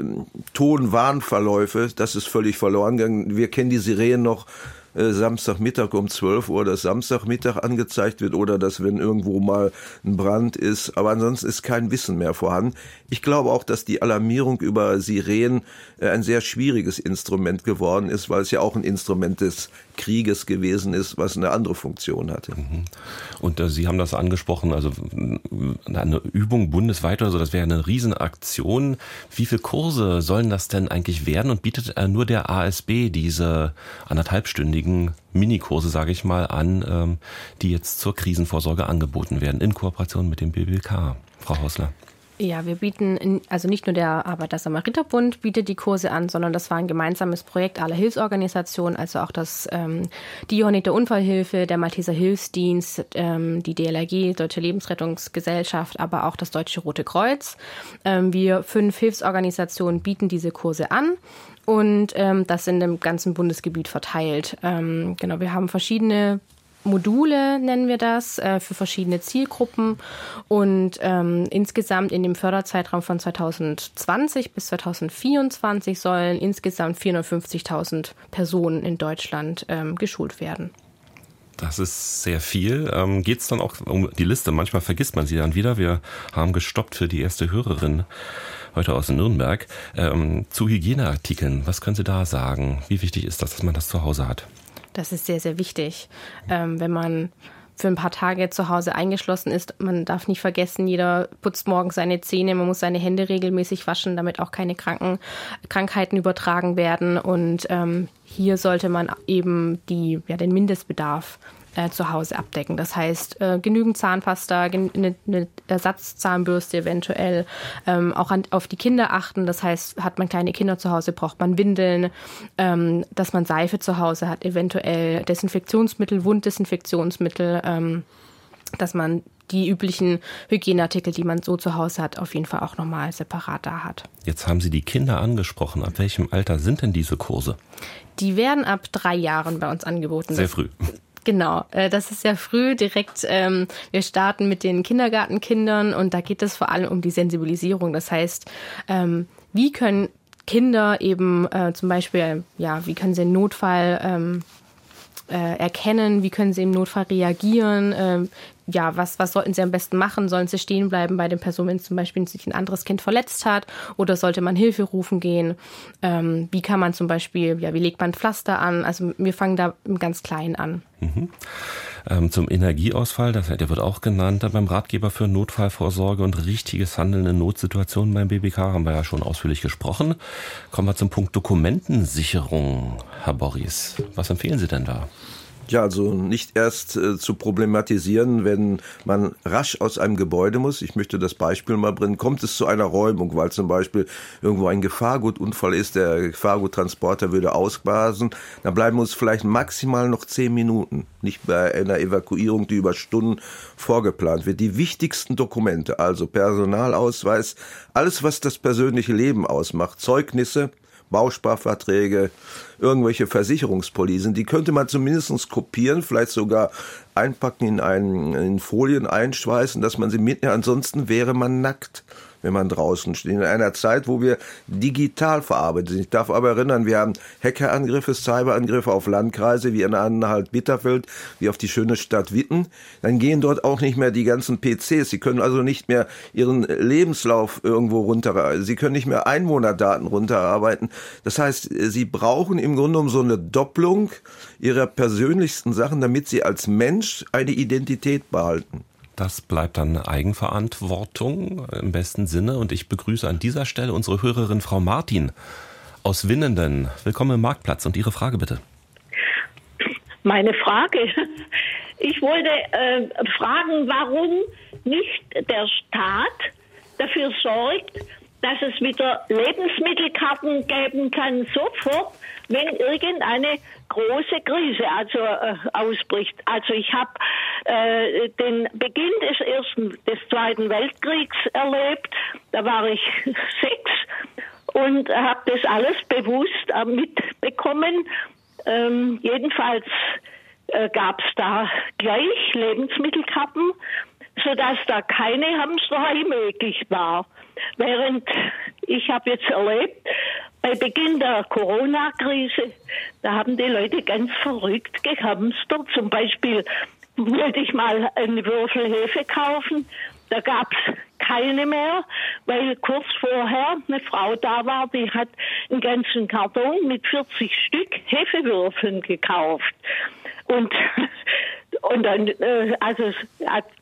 Ton-Warnverläufe, das ist völlig verloren gegangen. Wir kennen die Sirenen noch äh, Samstagmittag um 12 Uhr das Samstagmittag angezeigt wird oder dass wenn irgendwo mal ein Brand ist. Aber ansonsten ist kein Wissen mehr vorhanden. Ich glaube auch, dass die Alarmierung über Sirenen äh, ein sehr schwieriges Instrument geworden ist, weil es ja auch ein Instrument des Krieges gewesen ist, was eine andere Funktion hatte. Mhm. Und äh, Sie haben das angesprochen, also eine Übung bundesweit oder so, das wäre eine Riesenaktion. Wie viele Kurse sollen das denn eigentlich werden und bietet äh, nur der ASB diese anderthalbstündigen Minikurse, sage ich mal, an, ähm, die jetzt zur Krisenvorsorge angeboten werden in Kooperation mit dem BBK? Frau Hausler. Ja, wir bieten, also nicht nur der Arbeiter-Samariter-Bund bietet die Kurse an, sondern das war ein gemeinsames Projekt aller Hilfsorganisationen, also auch das ähm, die Johanniter Unfallhilfe, der Malteser Hilfsdienst, ähm, die DLRG, Deutsche Lebensrettungsgesellschaft, aber auch das Deutsche Rote Kreuz. Ähm, wir fünf Hilfsorganisationen bieten diese Kurse an und ähm, das in dem ganzen Bundesgebiet verteilt. Ähm, genau, wir haben verschiedene Module, nennen wir das, äh, für verschiedene Zielgruppen. Und ähm, insgesamt in dem Förderzeitraum von 2020 bis 2024 sollen insgesamt 450.000 Personen in Deutschland ähm, geschult werden. Das ist sehr viel. Ähm, Geht es dann auch um die Liste? Manchmal vergisst man sie dann wieder. Wir haben gestoppt für die erste Hörerin heute aus Nürnberg. Ähm, zu Hygieneartikeln, was können Sie da sagen? Wie wichtig ist das, dass man das zu Hause hat? Das ist sehr, sehr wichtig. Ähm, wenn man für ein paar Tage zu Hause eingeschlossen ist. Man darf nicht vergessen, jeder putzt morgens seine Zähne, man muss seine Hände regelmäßig waschen, damit auch keine Kranken, Krankheiten übertragen werden. Und ähm, hier sollte man eben die, ja, den Mindestbedarf äh, zu Hause abdecken. Das heißt, äh, genügend Zahnpasta, eine, eine Ersatzzahnbürste eventuell, ähm, auch an, auf die Kinder achten. Das heißt, hat man kleine Kinder zu Hause, braucht man Windeln, ähm, dass man Seife zu Hause hat, eventuell Desinfektionsmittel, Wunddesinfektionsmittel, ähm, dass man die üblichen Hygieneartikel, die man so zu Hause hat, auf jeden Fall auch nochmal separat da hat. Jetzt haben Sie die Kinder angesprochen. Ab welchem Alter sind denn diese Kurse? Die werden ab drei Jahren bei uns angeboten. Sehr früh. Genau, äh, das ist ja früh direkt. Ähm, wir starten mit den Kindergartenkindern und da geht es vor allem um die Sensibilisierung. Das heißt, ähm, wie können Kinder eben äh, zum Beispiel, ja, wie können sie einen Notfall ähm, äh, erkennen, wie können sie im Notfall reagieren, ja, was, was sollten sie am besten machen? Sollen sie stehen bleiben bei den Personen, wenn zum Beispiel sich ein anderes Kind verletzt hat? Oder sollte man Hilfe rufen gehen? Ähm, wie kann man zum Beispiel, ja, wie legt man Pflaster an? Also wir fangen da im ganz Kleinen an. Mhm. Ähm, zum Energieausfall, das, der wird auch genannt beim Ratgeber für Notfallvorsorge und richtiges Handeln in Notsituationen beim BBK haben wir ja schon ausführlich gesprochen. Kommen wir zum Punkt Dokumentensicherung, Herr Boris. Was empfehlen Sie denn da? Ja, also nicht erst äh, zu problematisieren, wenn man rasch aus einem Gebäude muss. Ich möchte das Beispiel mal bringen. Kommt es zu einer Räumung, weil zum Beispiel irgendwo ein Gefahrgutunfall ist, der Gefahrguttransporter würde ausbasen, dann bleiben uns vielleicht maximal noch zehn Minuten. Nicht bei einer Evakuierung, die über Stunden vorgeplant wird. Die wichtigsten Dokumente, also Personalausweis, alles, was das persönliche Leben ausmacht, Zeugnisse, Bausparverträge, irgendwelche Versicherungspolisen, die könnte man zumindest kopieren, vielleicht sogar einpacken in, einen, in Folien einschweißen, dass man sie mitnimmt. Ansonsten wäre man nackt wenn man draußen steht. In einer Zeit, wo wir digital verarbeitet sind. Ich darf aber erinnern, wir haben Hackerangriffe, Cyberangriffe auf Landkreise wie in Anhalt-Bitterfeld, wie auf die schöne Stadt Witten. Dann gehen dort auch nicht mehr die ganzen PCs. Sie können also nicht mehr ihren Lebenslauf irgendwo runter, sie können nicht mehr Einwohnerdaten runterarbeiten. Das heißt, sie brauchen im Grunde um so eine Doppelung ihrer persönlichsten Sachen, damit sie als Mensch eine Identität behalten. Das bleibt dann Eigenverantwortung im besten Sinne. Und ich begrüße an dieser Stelle unsere Hörerin Frau Martin aus Winnenden. Willkommen im Marktplatz und Ihre Frage bitte. Meine Frage. Ich wollte äh, fragen, warum nicht der Staat dafür sorgt, dass es wieder Lebensmittelkarten geben kann, sofort, wenn irgendeine große Krise also äh, ausbricht. Also ich habe äh, den Beginn des ersten, des Zweiten Weltkriegs erlebt. Da war ich [laughs] sechs und habe das alles bewusst äh, mitbekommen. Ähm, jedenfalls äh, gab es da gleich Lebensmittelkappen, sodass da keine Hamsterei möglich war. Während ich habe jetzt erlebt, bei Beginn der Corona-Krise, Da haben die Leute ganz verrückt gehamstert. Zum Beispiel wollte ich mal eine Würfel Hefe kaufen. Da gab's keine mehr, weil kurz vorher eine Frau da war, die hat einen ganzen Karton mit 40 Stück Hefewürfeln gekauft. Und und dann, äh, also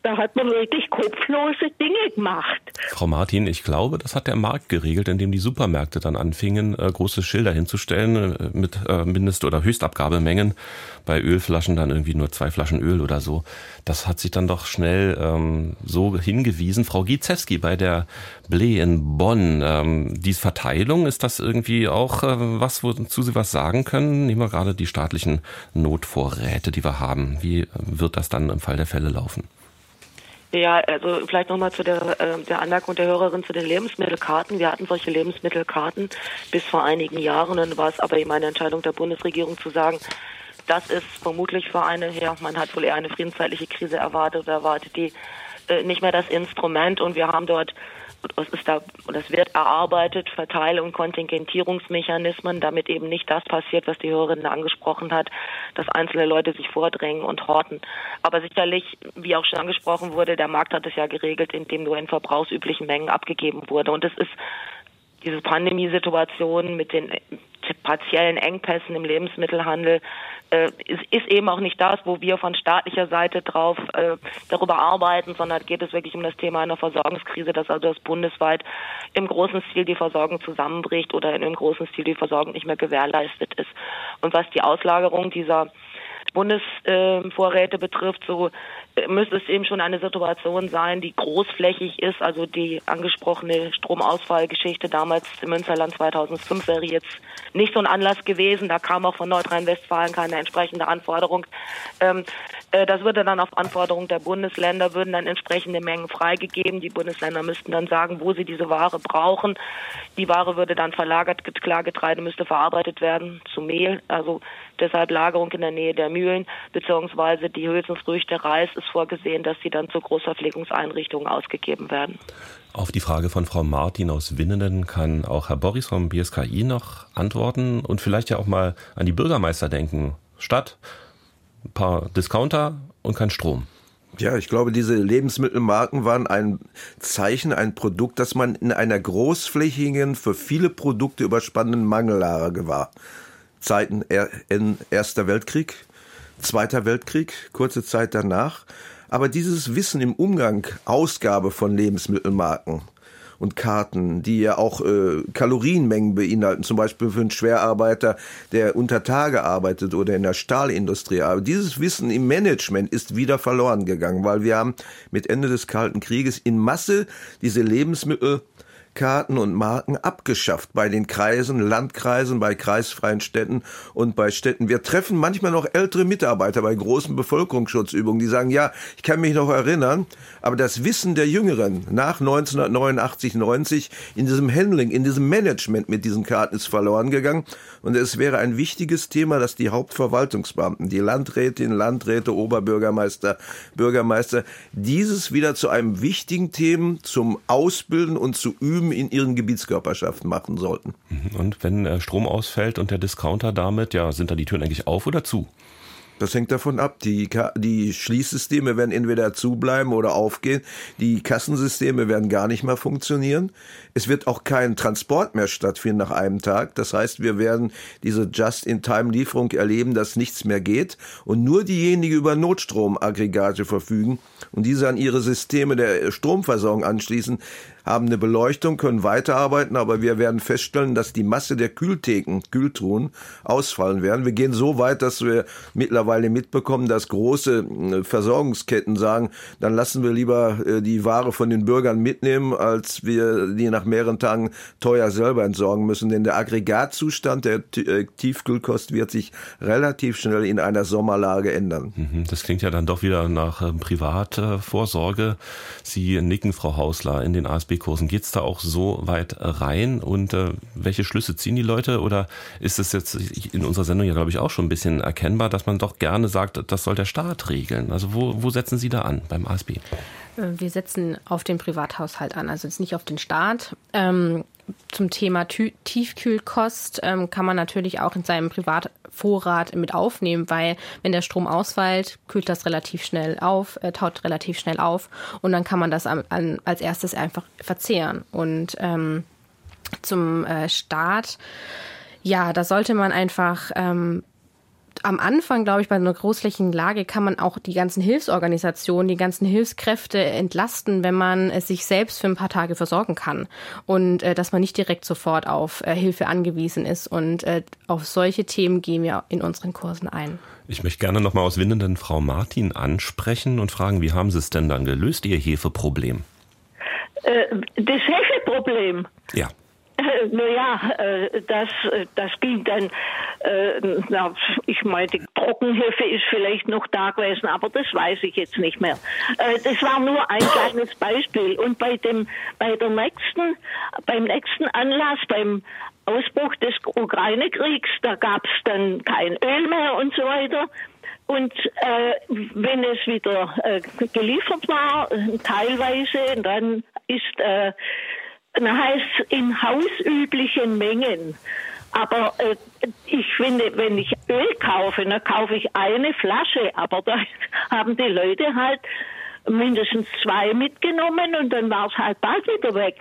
da hat man wirklich kopflose Dinge gemacht. Frau Martin, ich glaube, das hat der Markt geregelt, indem die Supermärkte dann anfingen, äh, große Schilder hinzustellen äh, mit äh, Mindest- oder Höchstabgabemengen. Bei Ölflaschen dann irgendwie nur zwei Flaschen Öl oder so. Das hat sich dann doch schnell ähm, so hingewiesen. Frau Gizewski bei der Ble in Bonn, ähm, die Verteilung, ist das irgendwie auch äh, was, wozu Sie was sagen können? Nehmen wir gerade die staatlichen Notvorräte, die wir haben. Wie wird das dann im Fall der Fälle laufen? Ja, also vielleicht nochmal zu der, äh, der Anmerkung der Hörerin zu den Lebensmittelkarten. Wir hatten solche Lebensmittelkarten bis vor einigen Jahren. Dann war es aber eben eine Entscheidung der Bundesregierung zu sagen, das ist vermutlich für eine, ja, man hat wohl eher eine friedenszeitliche Krise erwartet oder erwartet die äh, nicht mehr das Instrument und wir haben dort es ist da und es wird erarbeitet, Verteil- und Kontingentierungsmechanismen, damit eben nicht das passiert, was die Hörerin angesprochen hat, dass einzelne Leute sich vordrängen und horten. Aber sicherlich, wie auch schon angesprochen wurde, der Markt hat es ja geregelt, indem nur in verbrauchsüblichen Mengen abgegeben wurde. Und es ist diese Pandemiesituation mit den partiellen Engpässen im Lebensmittelhandel äh, ist, ist eben auch nicht das, wo wir von staatlicher Seite drauf äh, darüber arbeiten, sondern geht es wirklich um das Thema einer Versorgungskrise, dass also das bundesweit im großen Stil die Versorgung zusammenbricht oder in einem großen Stil die Versorgung nicht mehr gewährleistet ist. Und was die Auslagerung dieser Bundesvorräte betrifft, so äh, müsste es eben schon eine Situation sein, die großflächig ist. Also die angesprochene Stromausfallgeschichte damals im Münsterland 2005 wäre jetzt nicht so ein Anlass gewesen. Da kam auch von Nordrhein-Westfalen keine entsprechende Anforderung. Ähm, äh, das würde dann auf Anforderung der Bundesländer, würden dann entsprechende Mengen freigegeben. Die Bundesländer müssten dann sagen, wo sie diese Ware brauchen. Die Ware würde dann verlagert, Klargetreide müsste verarbeitet werden zu Mehl. Also deshalb Lagerung in der Nähe der Mühlen, beziehungsweise die Hülsenfrüchte, Reis ist vorgesehen, dass sie dann zu Großverpflegungseinrichtungen ausgegeben werden. Auf die Frage von Frau Martin aus Winnenden kann auch Herr Boris vom BSKI noch antworten und vielleicht ja auch mal an die Bürgermeister denken. Stadt, ein paar Discounter und kein Strom. Ja, ich glaube, diese Lebensmittelmarken waren ein Zeichen, ein Produkt, das man in einer großflächigen, für viele Produkte überspannenden Mangellage war. Zeiten Erster Weltkrieg, Zweiter Weltkrieg, kurze Zeit danach. Aber dieses Wissen im Umgang, Ausgabe von Lebensmittelmarken und Karten, die ja auch äh, Kalorienmengen beinhalten, zum Beispiel für einen Schwerarbeiter, der unter Tage arbeitet oder in der Stahlindustrie. Aber dieses Wissen im Management ist wieder verloren gegangen, weil wir haben mit Ende des Kalten Krieges in Masse diese Lebensmittel Karten und Marken abgeschafft bei den Kreisen, Landkreisen, bei kreisfreien Städten und bei Städten. Wir treffen manchmal noch ältere Mitarbeiter bei großen Bevölkerungsschutzübungen, die sagen, ja, ich kann mich noch erinnern, aber das Wissen der Jüngeren nach 1989, 90 in diesem Handling, in diesem Management mit diesen Karten ist verloren gegangen. Und es wäre ein wichtiges Thema, dass die Hauptverwaltungsbeamten, die Landrätinnen, Landräte, Oberbürgermeister, Bürgermeister, dieses wieder zu einem wichtigen Thema zum Ausbilden und zu üben Üben in ihren Gebietskörperschaften machen sollten. Mhm. Und wenn äh, Strom ausfällt und der Discounter damit, ja, sind da die Türen eigentlich auf oder zu? Das hängt davon ab. Die, die Schließsysteme werden entweder zubleiben oder aufgehen. Die Kassensysteme werden gar nicht mehr funktionieren. Es wird auch kein Transport mehr stattfinden nach einem Tag. Das heißt, wir werden diese Just-in-Time-Lieferung erleben, dass nichts mehr geht und nur diejenigen über Notstromaggregate verfügen und diese an ihre Systeme der Stromversorgung anschließen, haben eine Beleuchtung, können weiterarbeiten, aber wir werden feststellen, dass die Masse der Kühltheken, Kühltruhen ausfallen werden. Wir gehen so weit, dass wir mittlerweile mitbekommen, dass große äh, Versorgungsketten sagen, dann lassen wir lieber äh, die Ware von den Bürgern mitnehmen, als wir die nach mehreren Tagen teuer selber entsorgen müssen. Denn der Aggregatzustand der äh, Tiefkühlkost wird sich relativ schnell in einer Sommerlage ändern. Mhm, das klingt ja dann doch wieder nach Privatvorsorge. Sie nicken, Frau Hausler, in den ASB ASB-Kursen. Geht es da auch so weit rein und äh, welche Schlüsse ziehen die Leute? Oder ist es jetzt in unserer Sendung ja, glaube ich, auch schon ein bisschen erkennbar, dass man doch gerne sagt, das soll der Staat regeln? Also wo, wo setzen Sie da an beim ASB? Äh, wir setzen auf den Privathaushalt an, also jetzt nicht auf den Staat. Ähm, zum Thema Tiefkühlkost ähm, kann man natürlich auch in seinem Privat Vorrat mit aufnehmen, weil wenn der Strom ausfällt, kühlt das relativ schnell auf, äh, taut relativ schnell auf und dann kann man das an, an, als erstes einfach verzehren. Und ähm, zum äh, Start, ja, da sollte man einfach ähm, am Anfang, glaube ich, bei einer großflächigen Lage kann man auch die ganzen Hilfsorganisationen, die ganzen Hilfskräfte entlasten, wenn man es sich selbst für ein paar Tage versorgen kann und äh, dass man nicht direkt sofort auf äh, Hilfe angewiesen ist. Und äh, auf solche Themen gehen wir in unseren Kursen ein. Ich möchte gerne nochmal aus Windenden Frau Martin ansprechen und fragen, wie haben Sie es denn dann gelöst, Ihr Hefeproblem? Äh, das Hefeproblem? Ja. Äh, naja, äh, das, äh, das ging dann, na, ich meine, die Trockenhefe ist vielleicht noch da gewesen, aber das weiß ich jetzt nicht mehr. Das war nur ein kleines Beispiel. Und bei dem, bei der nächsten, beim nächsten Anlass, beim Ausbruch des Ukraine-Kriegs, da gab es dann kein Öl mehr und so weiter. Und äh, wenn es wieder äh, geliefert war, teilweise, dann ist äh, heißt in hausüblichen Mengen. Aber äh, ich finde, wenn ich Öl kaufe, dann kaufe ich eine Flasche, aber da [laughs] haben die Leute halt mindestens zwei mitgenommen und dann war es halt bald wieder weg.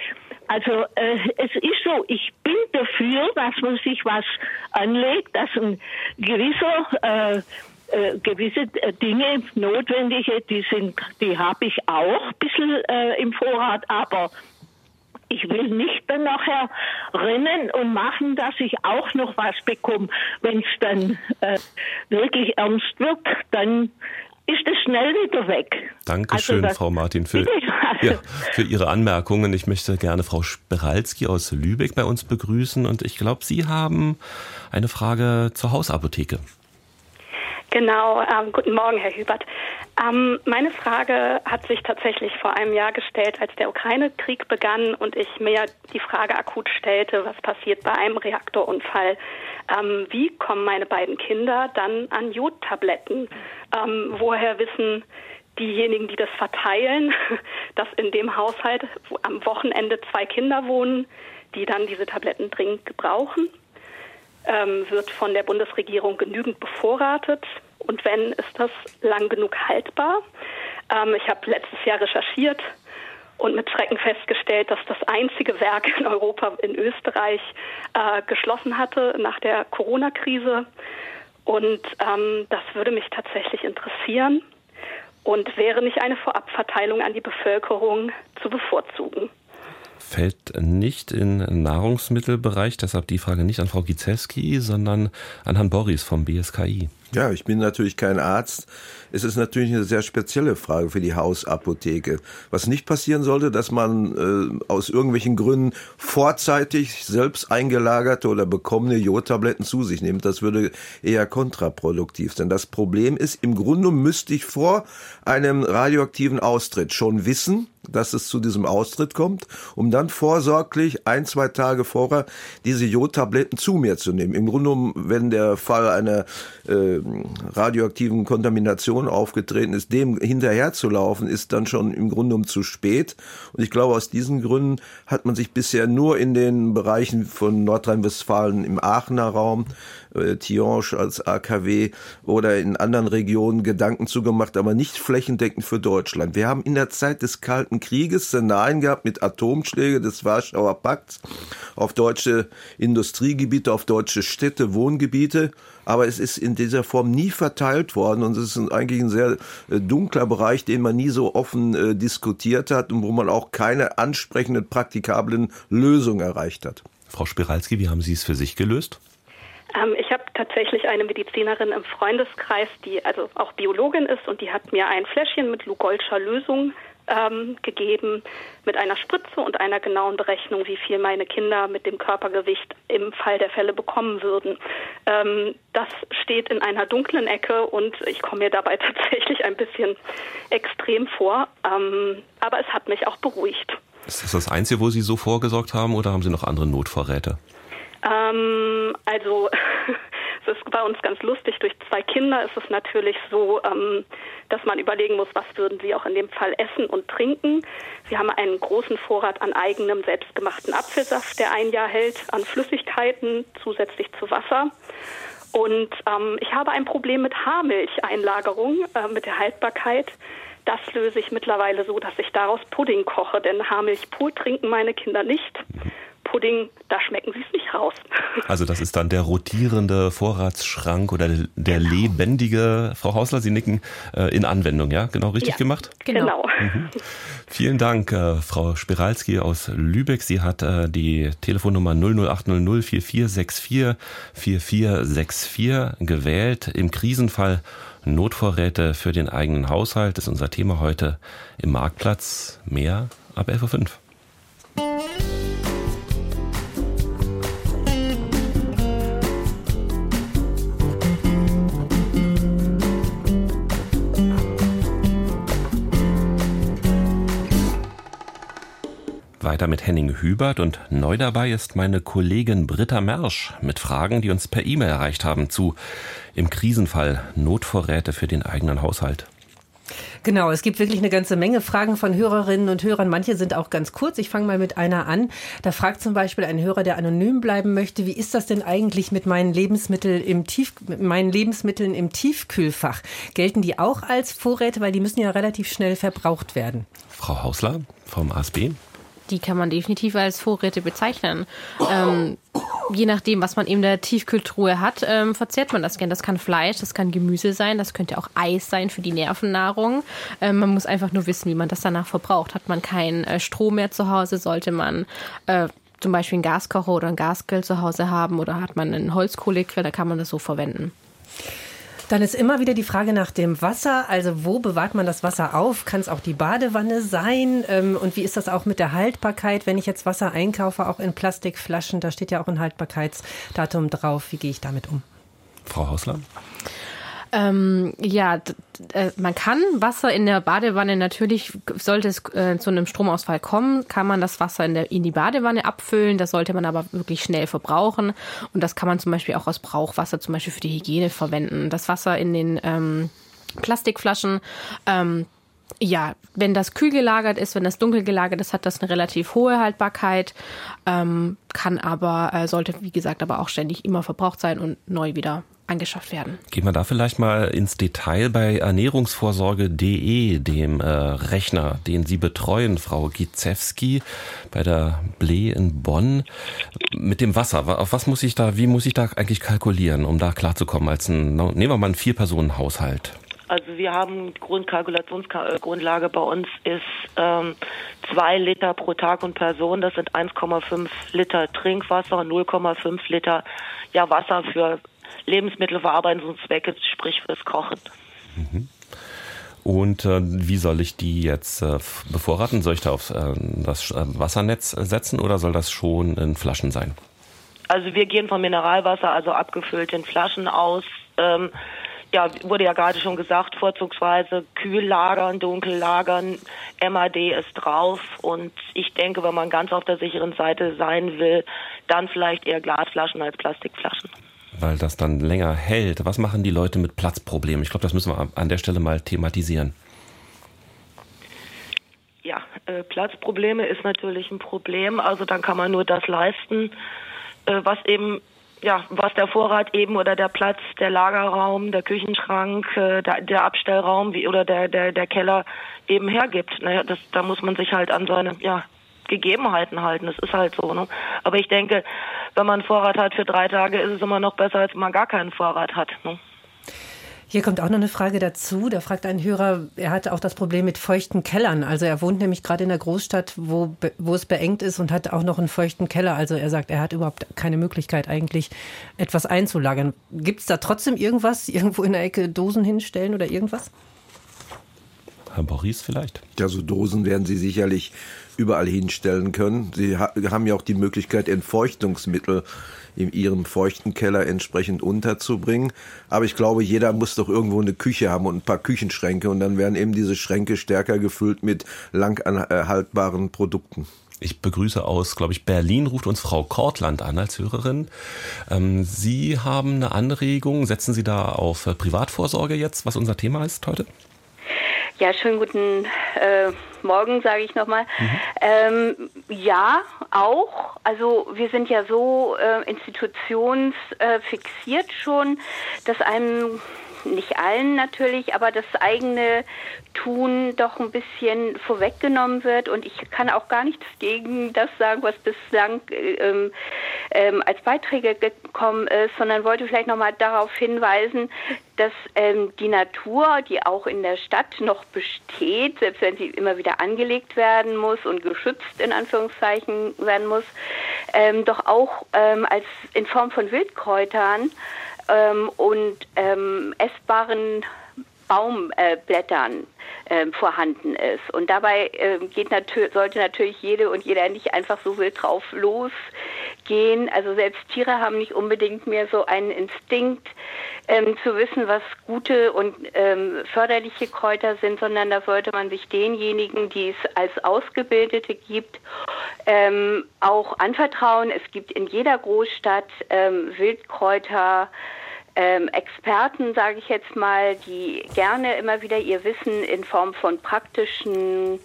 Also äh, es ist so, ich bin dafür, dass man sich was anlegt, dass ein gewisser äh, äh, gewisse äh, Dinge notwendige, die sind, die habe ich auch ein bisschen äh, im Vorrat, aber ich will nicht dann nachher rennen und machen, dass ich auch noch was bekomme. Wenn es dann äh, wirklich ernst wird, dann ist es schnell wieder weg. Dankeschön, also Frau Martin, für, [laughs] ja, für Ihre Anmerkungen. Ich möchte gerne Frau Speralski aus Lübeck bei uns begrüßen und ich glaube, Sie haben eine Frage zur Hausapotheke. Genau, ähm, guten Morgen, Herr Hubert. Ähm, meine Frage hat sich tatsächlich vor einem Jahr gestellt, als der Ukraine-Krieg begann und ich mir die Frage akut stellte, was passiert bei einem Reaktorunfall? Ähm, wie kommen meine beiden Kinder dann an Jodtabletten? Ähm, woher wissen diejenigen, die das verteilen, [laughs] dass in dem Haushalt am Wochenende zwei Kinder wohnen, die dann diese Tabletten dringend gebrauchen? Ähm, wird von der Bundesregierung genügend bevorratet? Und wenn, ist das lang genug haltbar? Ähm, ich habe letztes Jahr recherchiert und mit Schrecken festgestellt, dass das einzige Werk in Europa, in Österreich, äh, geschlossen hatte nach der Corona-Krise. Und ähm, das würde mich tatsächlich interessieren und wäre nicht eine Vorabverteilung an die Bevölkerung zu bevorzugen fällt nicht in Nahrungsmittelbereich, deshalb die Frage nicht an Frau Gizeski, sondern an Herrn Boris vom BSKI. Ja, ich bin natürlich kein Arzt. Es ist natürlich eine sehr spezielle Frage für die Hausapotheke. Was nicht passieren sollte, dass man äh, aus irgendwelchen Gründen vorzeitig selbst eingelagerte oder bekommene Jodtabletten zu sich nimmt. Das würde eher kontraproduktiv sein. Das Problem ist, im Grunde müsste ich vor einem radioaktiven Austritt schon wissen, dass es zu diesem Austritt kommt, um dann vorsorglich ein, zwei Tage vorher diese Jodtabletten zu mir zu nehmen. Im Grunde, wenn der Fall einer äh, radioaktiven Kontamination aufgetreten ist, dem hinterherzulaufen, ist dann schon im Grunde genommen zu spät. Und ich glaube, aus diesen Gründen hat man sich bisher nur in den Bereichen von Nordrhein-Westfalen im Aachener Raum, äh, Tihange als AKW oder in anderen Regionen Gedanken zugemacht, aber nicht flächendeckend für Deutschland. Wir haben in der Zeit des Kalten Krieges Szenarien gehabt mit Atomschläge des Warschauer Pakts auf deutsche Industriegebiete, auf deutsche Städte, Wohngebiete aber es ist in dieser Form nie verteilt worden und es ist eigentlich ein sehr äh, dunkler Bereich, den man nie so offen äh, diskutiert hat und wo man auch keine ansprechenden, praktikablen Lösungen erreicht hat. Frau Spiralski, wie haben Sie es für sich gelöst? Ähm, ich habe tatsächlich eine Medizinerin im Freundeskreis, die also auch Biologin ist und die hat mir ein Fläschchen mit Lugolscher Lösung ähm, gegeben mit einer Spritze und einer genauen Berechnung, wie viel meine Kinder mit dem Körpergewicht im Fall der Fälle bekommen würden. Ähm, das steht in einer dunklen Ecke und ich komme mir dabei [laughs] tatsächlich ein bisschen extrem vor, ähm, aber es hat mich auch beruhigt. Ist das das Einzige, wo Sie so vorgesorgt haben oder haben Sie noch andere Notvorräte? Ähm, also [laughs] es ist bei uns ganz lustig. Durch zwei Kinder ist es natürlich so, ähm, dass man überlegen muss, was würden sie auch in dem Fall essen und trinken. Sie haben einen großen Vorrat an eigenem selbstgemachten Apfelsaft, der ein Jahr hält, an Flüssigkeiten zusätzlich zu Wasser. Und ähm, ich habe ein Problem mit Haarmilcheinlagerung, äh, mit der Haltbarkeit. Das löse ich mittlerweile so, dass ich daraus Pudding koche, denn Haarmilch pur trinken meine Kinder nicht. Pudding, da schmecken sie es nicht raus. [laughs] Also das ist dann der rotierende Vorratsschrank oder der genau. lebendige, Frau Hausler, Sie nicken, äh, in Anwendung, ja? Genau richtig ja, gemacht? Genau. Mhm. Vielen Dank, äh, Frau Spiralski aus Lübeck. Sie hat äh, die Telefonnummer 00800 4464 4464 gewählt. Im Krisenfall Notvorräte für den eigenen Haushalt ist unser Thema heute im Marktplatz. Mehr ab 11.05 Uhr. Weiter mit Henning Hubert und neu dabei ist meine Kollegin Britta Mersch mit Fragen, die uns per E-Mail erreicht haben zu im Krisenfall Notvorräte für den eigenen Haushalt. Genau, es gibt wirklich eine ganze Menge Fragen von Hörerinnen und Hörern. Manche sind auch ganz kurz. Ich fange mal mit einer an. Da fragt zum Beispiel ein Hörer, der anonym bleiben möchte, wie ist das denn eigentlich mit meinen, Lebensmittel im Tief, mit meinen Lebensmitteln im Tiefkühlfach? Gelten die auch als Vorräte, weil die müssen ja relativ schnell verbraucht werden? Frau Hausler vom ASB die kann man definitiv als Vorräte bezeichnen. Ähm, je nachdem, was man in der Tiefkühltruhe hat, ähm, verzehrt man das gern. Das kann Fleisch, das kann Gemüse sein, das könnte auch Eis sein für die Nervennahrung. Ähm, man muss einfach nur wissen, wie man das danach verbraucht. Hat man keinen äh, Strom mehr zu Hause, sollte man äh, zum Beispiel einen Gaskocher oder einen Gasgrill zu Hause haben oder hat man einen Holzkohlegrill, da kann man das so verwenden. Dann ist immer wieder die Frage nach dem Wasser. Also wo bewahrt man das Wasser auf? Kann es auch die Badewanne sein? Ähm, und wie ist das auch mit der Haltbarkeit, wenn ich jetzt Wasser einkaufe, auch in Plastikflaschen? Da steht ja auch ein Haltbarkeitsdatum drauf. Wie gehe ich damit um? Frau Hausler? Ähm, ja, äh, man kann Wasser in der Badewanne natürlich, sollte es äh, zu einem Stromausfall kommen, kann man das Wasser in, der, in die Badewanne abfüllen. Das sollte man aber wirklich schnell verbrauchen. Und das kann man zum Beispiel auch aus Brauchwasser zum Beispiel für die Hygiene verwenden. Das Wasser in den ähm, Plastikflaschen, ähm, ja, wenn das kühl gelagert ist, wenn das dunkel gelagert ist, hat das eine relativ hohe Haltbarkeit, ähm, kann aber, äh, sollte wie gesagt aber auch ständig immer verbraucht sein und neu wieder angeschafft werden. Gehen wir da vielleicht mal ins Detail bei ernährungsvorsorge.de, dem äh, Rechner, den Sie betreuen, Frau Gizewski, bei der Ble in Bonn. Mit dem Wasser, auf was muss ich da, wie muss ich da eigentlich kalkulieren, um da klarzukommen als ein, nehmen wir mal einen Vier-Personen-Haushalt? Also wir haben Grundkalkulationsgrundlage bei uns ist ähm, zwei Liter pro Tag und Person. Das sind 1,5 Liter Trinkwasser und 0,5 Liter ja, Wasser für Lebensmittelverarbeitungszwecke, sprich fürs Kochen. Mhm. Und äh, wie soll ich die jetzt äh, bevorraten? Soll ich da auf äh, das äh, Wassernetz setzen oder soll das schon in Flaschen sein? Also wir gehen von Mineralwasser, also abgefüllt in Flaschen aus. Ähm, ja, wurde ja gerade schon gesagt, vorzugsweise kühl lagern, dunkel lagern, MAD ist drauf und ich denke, wenn man ganz auf der sicheren Seite sein will, dann vielleicht eher Glasflaschen als Plastikflaschen weil das dann länger hält. Was machen die Leute mit Platzproblemen? Ich glaube, das müssen wir an der Stelle mal thematisieren. Ja, äh, Platzprobleme ist natürlich ein Problem. Also dann kann man nur das leisten, äh, was eben ja, was der Vorrat eben oder der Platz, der Lagerraum, der Küchenschrank, äh, der, der Abstellraum wie, oder der, der, der Keller eben hergibt. Naja, das, da muss man sich halt an seine ja, Gegebenheiten halten. Das ist halt so. Ne? Aber ich denke, wenn man einen Vorrat hat für drei Tage, ist es immer noch besser, als wenn man gar keinen Vorrat hat. Ne? Hier kommt auch noch eine Frage dazu. Da fragt ein Hörer, er hat auch das Problem mit feuchten Kellern. Also er wohnt nämlich gerade in der Großstadt, wo, wo es beengt ist und hat auch noch einen feuchten Keller. Also er sagt, er hat überhaupt keine Möglichkeit eigentlich etwas einzulagern. Gibt es da trotzdem irgendwas, irgendwo in der Ecke Dosen hinstellen oder irgendwas? Herr Boris vielleicht? Ja, so Dosen werden Sie sicherlich überall hinstellen können. Sie haben ja auch die Möglichkeit, Entfeuchtungsmittel in ihrem feuchten Keller entsprechend unterzubringen. Aber ich glaube, jeder muss doch irgendwo eine Küche haben und ein paar Küchenschränke und dann werden eben diese Schränke stärker gefüllt mit lang Produkten. Ich begrüße aus, glaube ich, Berlin, ruft uns Frau Kortland an als Hörerin. Ähm, Sie haben eine Anregung. Setzen Sie da auf Privatvorsorge jetzt, was unser Thema ist heute? Ja, schönen guten äh, Morgen, sage ich nochmal. Mhm. Ähm, ja, auch. Also wir sind ja so äh, institutionsfixiert äh, schon, dass einem nicht allen natürlich, aber das eigene Tun doch ein bisschen vorweggenommen wird. Und ich kann auch gar nichts gegen das sagen, was bislang ähm, ähm, als Beiträge gekommen ist, sondern wollte vielleicht nochmal darauf hinweisen, dass ähm, die Natur, die auch in der Stadt noch besteht, selbst wenn sie immer wieder angelegt werden muss und geschützt in Anführungszeichen werden muss, ähm, doch auch ähm, als in Form von Wildkräutern ähm, und ähm, essbaren Baumblättern äh, äh, vorhanden ist. Und dabei äh, geht natür sollte natürlich jede und jeder nicht einfach so wild drauf losgehen. Also selbst Tiere haben nicht unbedingt mehr so einen Instinkt ähm, zu wissen, was gute und ähm, förderliche Kräuter sind, sondern da sollte man sich denjenigen, die es als Ausgebildete gibt, ähm, auch anvertrauen. Es gibt in jeder Großstadt ähm, Wildkräuter, ähm, Experten, sage ich jetzt mal, die gerne immer wieder ihr Wissen in Form von praktischen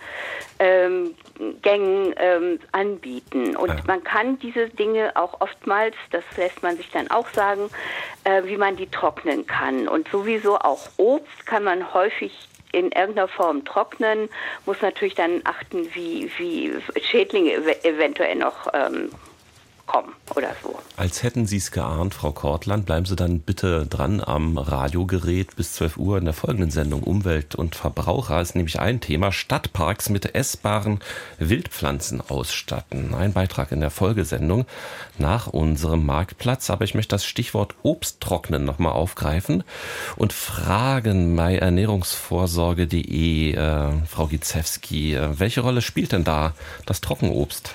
ähm, Gängen ähm, anbieten. Und ja. man kann diese Dinge auch oftmals, das lässt man sich dann auch sagen, äh, wie man die trocknen kann. Und sowieso auch Obst kann man häufig in irgendeiner Form trocknen, muss natürlich dann achten, wie, wie Schädlinge eventuell noch ähm, kommen oder so. Als hätten Sie es geahnt, Frau Kortland, bleiben Sie dann bitte dran am Radiogerät bis 12 Uhr in der folgenden Sendung Umwelt und Verbraucher ist nämlich ein Thema Stadtparks mit essbaren Wildpflanzen ausstatten. Ein Beitrag in der Folgesendung nach unserem Marktplatz. Aber ich möchte das Stichwort Obsttrocknen nochmal aufgreifen und fragen bei ernährungsvorsorge.de, äh, Frau Gizewski, äh, welche Rolle spielt denn da das Trockenobst?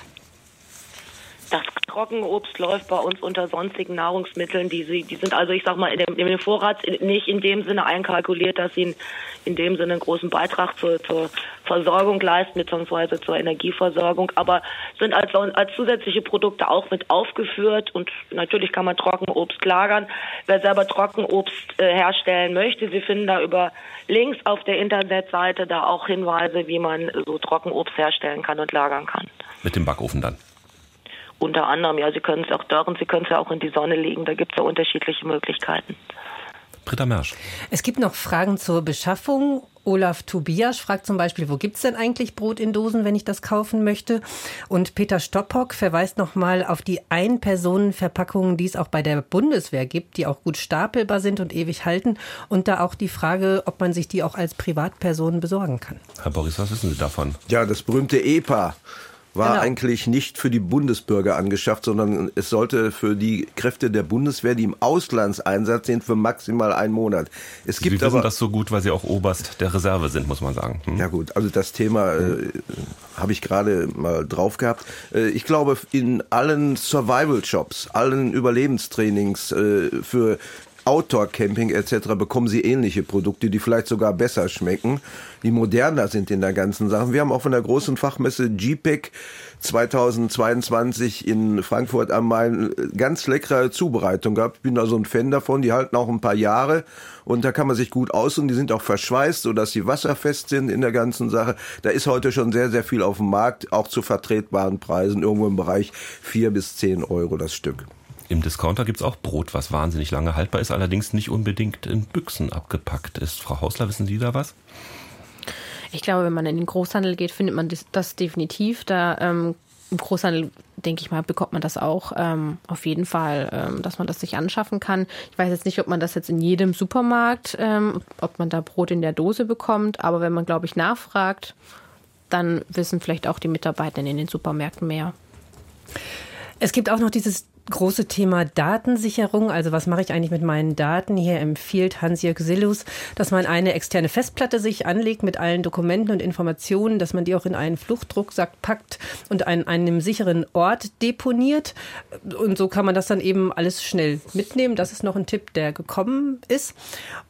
Das Trockenobst läuft bei uns unter sonstigen Nahrungsmitteln. Die, die sind also, ich sag mal, in dem, in dem Vorrat nicht in dem Sinne einkalkuliert, dass sie in dem Sinne einen großen Beitrag zur, zur Versorgung leisten, beziehungsweise zur Energieversorgung, aber sind als, als zusätzliche Produkte auch mit aufgeführt. Und natürlich kann man Trockenobst lagern. Wer selber Trockenobst äh, herstellen möchte, Sie finden da über Links auf der Internetseite da auch Hinweise, wie man so Trockenobst herstellen kann und lagern kann. Mit dem Backofen dann? Unter anderem, ja, Sie können es auch dörren, Sie können es ja auch in die Sonne legen, da gibt es ja unterschiedliche Möglichkeiten. Britta Mersch. Es gibt noch Fragen zur Beschaffung. Olaf Tobias fragt zum Beispiel, wo gibt es denn eigentlich Brot in Dosen, wenn ich das kaufen möchte? Und Peter Stoppock verweist nochmal auf die Ein-Personen-Verpackungen, die es auch bei der Bundeswehr gibt, die auch gut stapelbar sind und ewig halten. Und da auch die Frage, ob man sich die auch als Privatperson besorgen kann. Herr Boris, was wissen Sie davon? Ja, das berühmte EPA war genau. eigentlich nicht für die Bundesbürger angeschafft, sondern es sollte für die Kräfte der Bundeswehr, die im Auslandseinsatz sind, für maximal einen Monat. Es Sie gibt wissen aber, das so gut, weil Sie auch Oberst der Reserve sind, muss man sagen. Hm? Ja gut, also das Thema äh, habe ich gerade mal drauf gehabt. Äh, ich glaube, in allen Survival-Shops, allen Überlebenstrainings äh, für Outdoor-Camping etc. bekommen sie ähnliche Produkte, die vielleicht sogar besser schmecken, die moderner sind in der ganzen Sache. Wir haben auch von der großen Fachmesse GPEC 2022 in Frankfurt am Main ganz leckere Zubereitung gehabt. Ich bin da so ein Fan davon. Die halten auch ein paar Jahre und da kann man sich gut aus und die sind auch verschweißt, sodass sie wasserfest sind in der ganzen Sache. Da ist heute schon sehr, sehr viel auf dem Markt, auch zu vertretbaren Preisen, irgendwo im Bereich vier bis zehn Euro das Stück. Im Discounter gibt es auch Brot, was wahnsinnig lange haltbar ist, allerdings nicht unbedingt in Büchsen abgepackt ist. Frau Hausler, wissen Sie da was? Ich glaube, wenn man in den Großhandel geht, findet man das, das definitiv. Da ähm, im Großhandel, denke ich mal, bekommt man das auch ähm, auf jeden Fall, ähm, dass man das sich anschaffen kann. Ich weiß jetzt nicht, ob man das jetzt in jedem Supermarkt, ähm, ob man da Brot in der Dose bekommt, aber wenn man, glaube ich, nachfragt, dann wissen vielleicht auch die Mitarbeiter in den Supermärkten mehr. Es gibt auch noch dieses große Thema Datensicherung. Also was mache ich eigentlich mit meinen Daten? Hier empfiehlt Hans-Jörg Sillus, dass man eine externe Festplatte sich anlegt mit allen Dokumenten und Informationen, dass man die auch in einen Fluchtdrucksack packt und an einem sicheren Ort deponiert. Und so kann man das dann eben alles schnell mitnehmen. Das ist noch ein Tipp, der gekommen ist.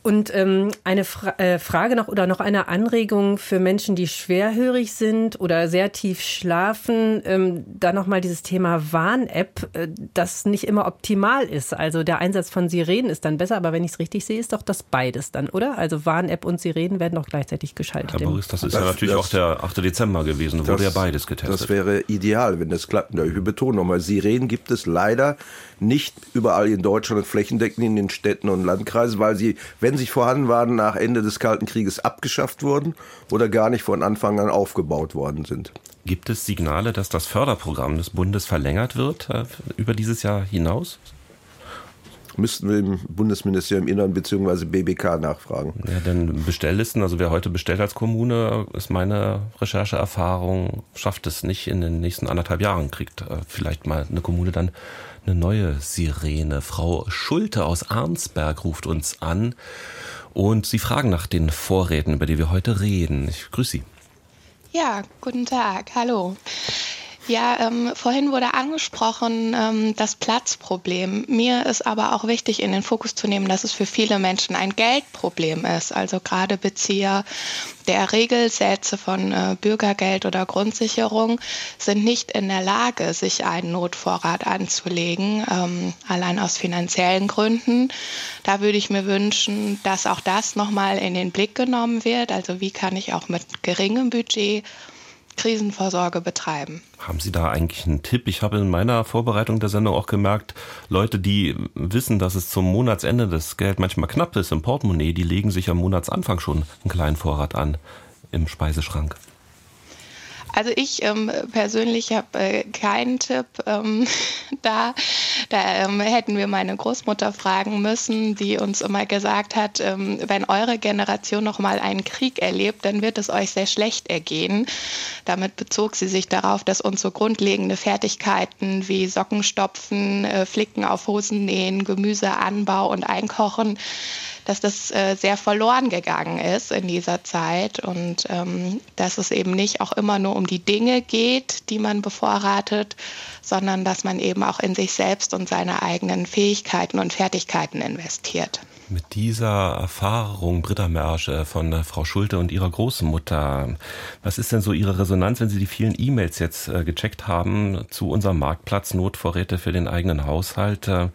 Und ähm, eine Fra äh, Frage noch oder noch eine Anregung für Menschen, die schwerhörig sind oder sehr tief schlafen. Ähm, da nochmal dieses Thema Warn-App. Äh, das nicht immer optimal ist. Also der Einsatz von Sirenen ist dann besser, aber wenn ich es richtig sehe, ist doch das beides dann, oder? Also Warn-App und Sirenen werden doch gleichzeitig geschaltet. Herr Boris, das ist das, ja natürlich das, auch der 8. Dezember gewesen, da wurde ja beides getestet. Das wäre ideal, wenn das klappt. Ich betone nochmal, Sirenen gibt es leider nicht überall in Deutschland flächendeckend in den Städten und Landkreisen, weil sie, wenn sie vorhanden waren, nach Ende des Kalten Krieges abgeschafft wurden oder gar nicht von Anfang an aufgebaut worden sind. Gibt es Signale, dass das Förderprogramm des Bundes verlängert wird äh, über dieses Jahr hinaus? Müssten wir im Bundesministerium Innern bzw. BBK nachfragen. Ja, denn Bestelllisten, also wer heute bestellt als Kommune, ist meine Rechercheerfahrung, schafft es nicht in den nächsten anderthalb Jahren, kriegt äh, vielleicht mal eine Kommune dann eine neue Sirene. Frau Schulte aus Arnsberg ruft uns an und Sie fragen nach den Vorräten, über die wir heute reden. Ich grüße Sie. Ja, guten Tag. Hallo. Ja, ähm, vorhin wurde angesprochen ähm, das Platzproblem. Mir ist aber auch wichtig, in den Fokus zu nehmen, dass es für viele Menschen ein Geldproblem ist. Also gerade Bezieher der Regelsätze von äh, Bürgergeld oder Grundsicherung sind nicht in der Lage, sich einen Notvorrat anzulegen, ähm, allein aus finanziellen Gründen. Da würde ich mir wünschen, dass auch das nochmal in den Blick genommen wird. Also wie kann ich auch mit geringem Budget Krisenvorsorge betreiben. Haben Sie da eigentlich einen Tipp? Ich habe in meiner Vorbereitung der Sendung auch gemerkt, Leute, die wissen, dass es zum Monatsende das Geld manchmal knapp ist im Portemonnaie, die legen sich am Monatsanfang schon einen kleinen Vorrat an im Speiseschrank. Also ich ähm, persönlich habe äh, keinen Tipp ähm, [laughs] da. Da ähm, hätten wir meine Großmutter fragen müssen, die uns immer gesagt hat, ähm, wenn eure Generation noch mal einen Krieg erlebt, dann wird es euch sehr schlecht ergehen. Damit bezog sie sich darauf, dass uns so grundlegende Fertigkeiten wie Sockenstopfen, äh, Flicken auf Hosen nähen, Gemüseanbau und Einkochen dass das äh, sehr verloren gegangen ist in dieser Zeit und ähm, dass es eben nicht auch immer nur um die Dinge geht, die man bevorratet, sondern dass man eben auch in sich selbst und seine eigenen Fähigkeiten und Fertigkeiten investiert. Mit dieser Erfahrung, Britta Mersche, von äh, Frau Schulte und ihrer Großmutter, was ist denn so Ihre Resonanz, wenn Sie die vielen E-Mails jetzt äh, gecheckt haben zu unserem Marktplatz Notvorräte für den eigenen Haushalt? Äh,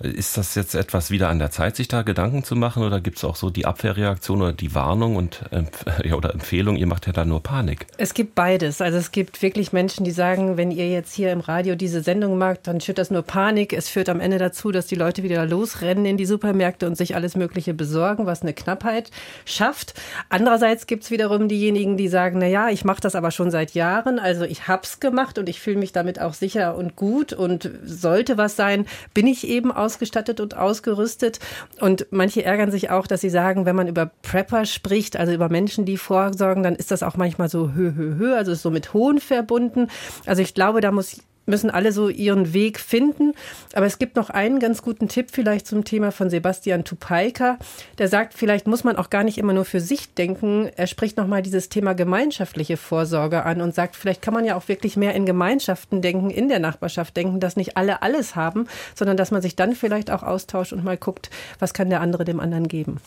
ist das jetzt etwas wieder an der Zeit, sich da Gedanken zu machen oder gibt es auch so die Abwehrreaktion oder die Warnung und äh, [laughs] ja, oder Empfehlung, ihr macht ja da nur Panik? Es gibt beides. Also es gibt wirklich Menschen, die sagen, wenn ihr jetzt hier im Radio diese Sendung macht, dann schürt das nur Panik. Es führt am Ende dazu, dass die Leute wieder losrennen in die Supermärkte und sich alles Mögliche besorgen, was eine Knappheit schafft. Andererseits gibt es wiederum diejenigen, die sagen, na ja, ich mache das aber schon seit Jahren, also ich hab's gemacht und ich fühle mich damit auch sicher und gut und sollte was sein, bin ich eben aus ausgestattet und ausgerüstet. Und manche ärgern sich auch, dass sie sagen, wenn man über Prepper spricht, also über Menschen, die vorsorgen, dann ist das auch manchmal so hö, hö, hö, also ist so mit Hohn verbunden. Also ich glaube, da muss müssen alle so ihren Weg finden. Aber es gibt noch einen ganz guten Tipp vielleicht zum Thema von Sebastian Tupaika. Der sagt, vielleicht muss man auch gar nicht immer nur für sich denken. Er spricht nochmal dieses Thema gemeinschaftliche Vorsorge an und sagt, vielleicht kann man ja auch wirklich mehr in Gemeinschaften denken, in der Nachbarschaft denken, dass nicht alle alles haben, sondern dass man sich dann vielleicht auch austauscht und mal guckt, was kann der andere dem anderen geben.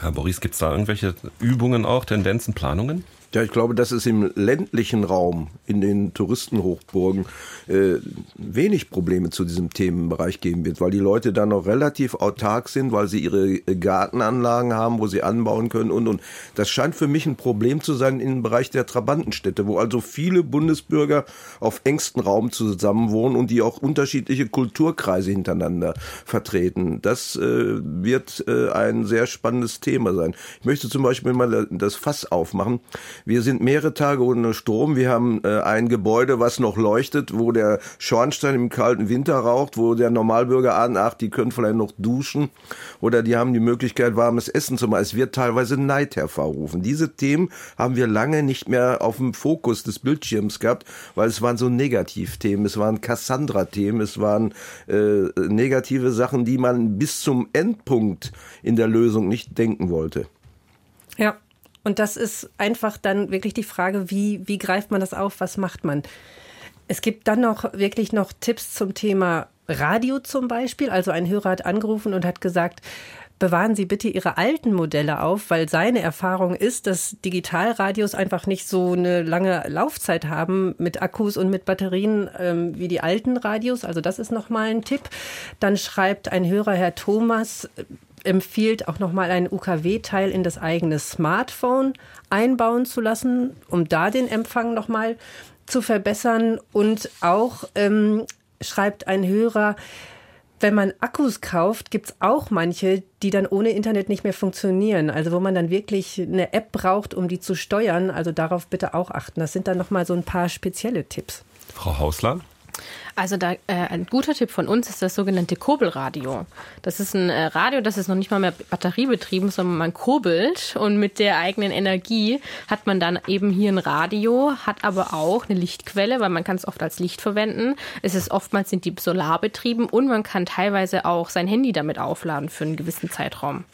Herr Boris, gibt es da irgendwelche Übungen auch, Tendenzen, Planungen? Ja, ich glaube, dass es im ländlichen Raum, in den Touristenhochburgen, äh, wenig Probleme zu diesem Themenbereich geben wird, weil die Leute da noch relativ autark sind, weil sie ihre Gartenanlagen haben, wo sie anbauen können und und. Das scheint für mich ein Problem zu sein im Bereich der Trabantenstädte, wo also viele Bundesbürger auf engstem Raum zusammenwohnen und die auch unterschiedliche Kulturkreise hintereinander vertreten. Das äh, wird äh, ein sehr spannendes Thema sein. Ich möchte zum Beispiel mal das Fass aufmachen. Wir sind mehrere Tage ohne Strom. Wir haben äh, ein Gebäude, was noch leuchtet, wo der Schornstein im kalten Winter raucht, wo der Normalbürger ahnt, ach, die können vielleicht noch duschen oder die haben die Möglichkeit, warmes Essen zu machen. Es wird teilweise Neid hervorrufen. Diese Themen haben wir lange nicht mehr auf dem Fokus des Bildschirms gehabt, weil es waren so Negativthemen, es waren Cassandra-Themen, es waren äh, negative Sachen, die man bis zum Endpunkt in der Lösung nicht denken wollte. Ja, und das ist einfach dann wirklich die Frage, wie, wie greift man das auf, was macht man? Es gibt dann noch wirklich noch Tipps zum Thema Radio zum Beispiel. Also ein Hörer hat angerufen und hat gesagt, bewahren Sie bitte Ihre alten Modelle auf, weil seine Erfahrung ist, dass Digitalradios einfach nicht so eine lange Laufzeit haben mit Akkus und mit Batterien ähm, wie die alten Radios. Also das ist nochmal ein Tipp. Dann schreibt ein Hörer, Herr Thomas, empfiehlt auch nochmal einen UKW-Teil in das eigene Smartphone einbauen zu lassen, um da den Empfang nochmal zu verbessern. Und auch ähm, schreibt ein Hörer, wenn man Akkus kauft, gibt es auch manche, die dann ohne Internet nicht mehr funktionieren. Also wo man dann wirklich eine App braucht, um die zu steuern. Also darauf bitte auch achten. Das sind dann nochmal so ein paar spezielle Tipps. Frau Hausler? Also da, äh, ein guter Tipp von uns ist das sogenannte Kurbelradio. Das ist ein äh, Radio, das ist noch nicht mal mehr batteriebetrieben, sondern man kurbelt und mit der eigenen Energie hat man dann eben hier ein Radio, hat aber auch eine Lichtquelle, weil man kann es oft als Licht verwenden. Es ist oftmals sind die solarbetrieben und man kann teilweise auch sein Handy damit aufladen für einen gewissen Zeitraum.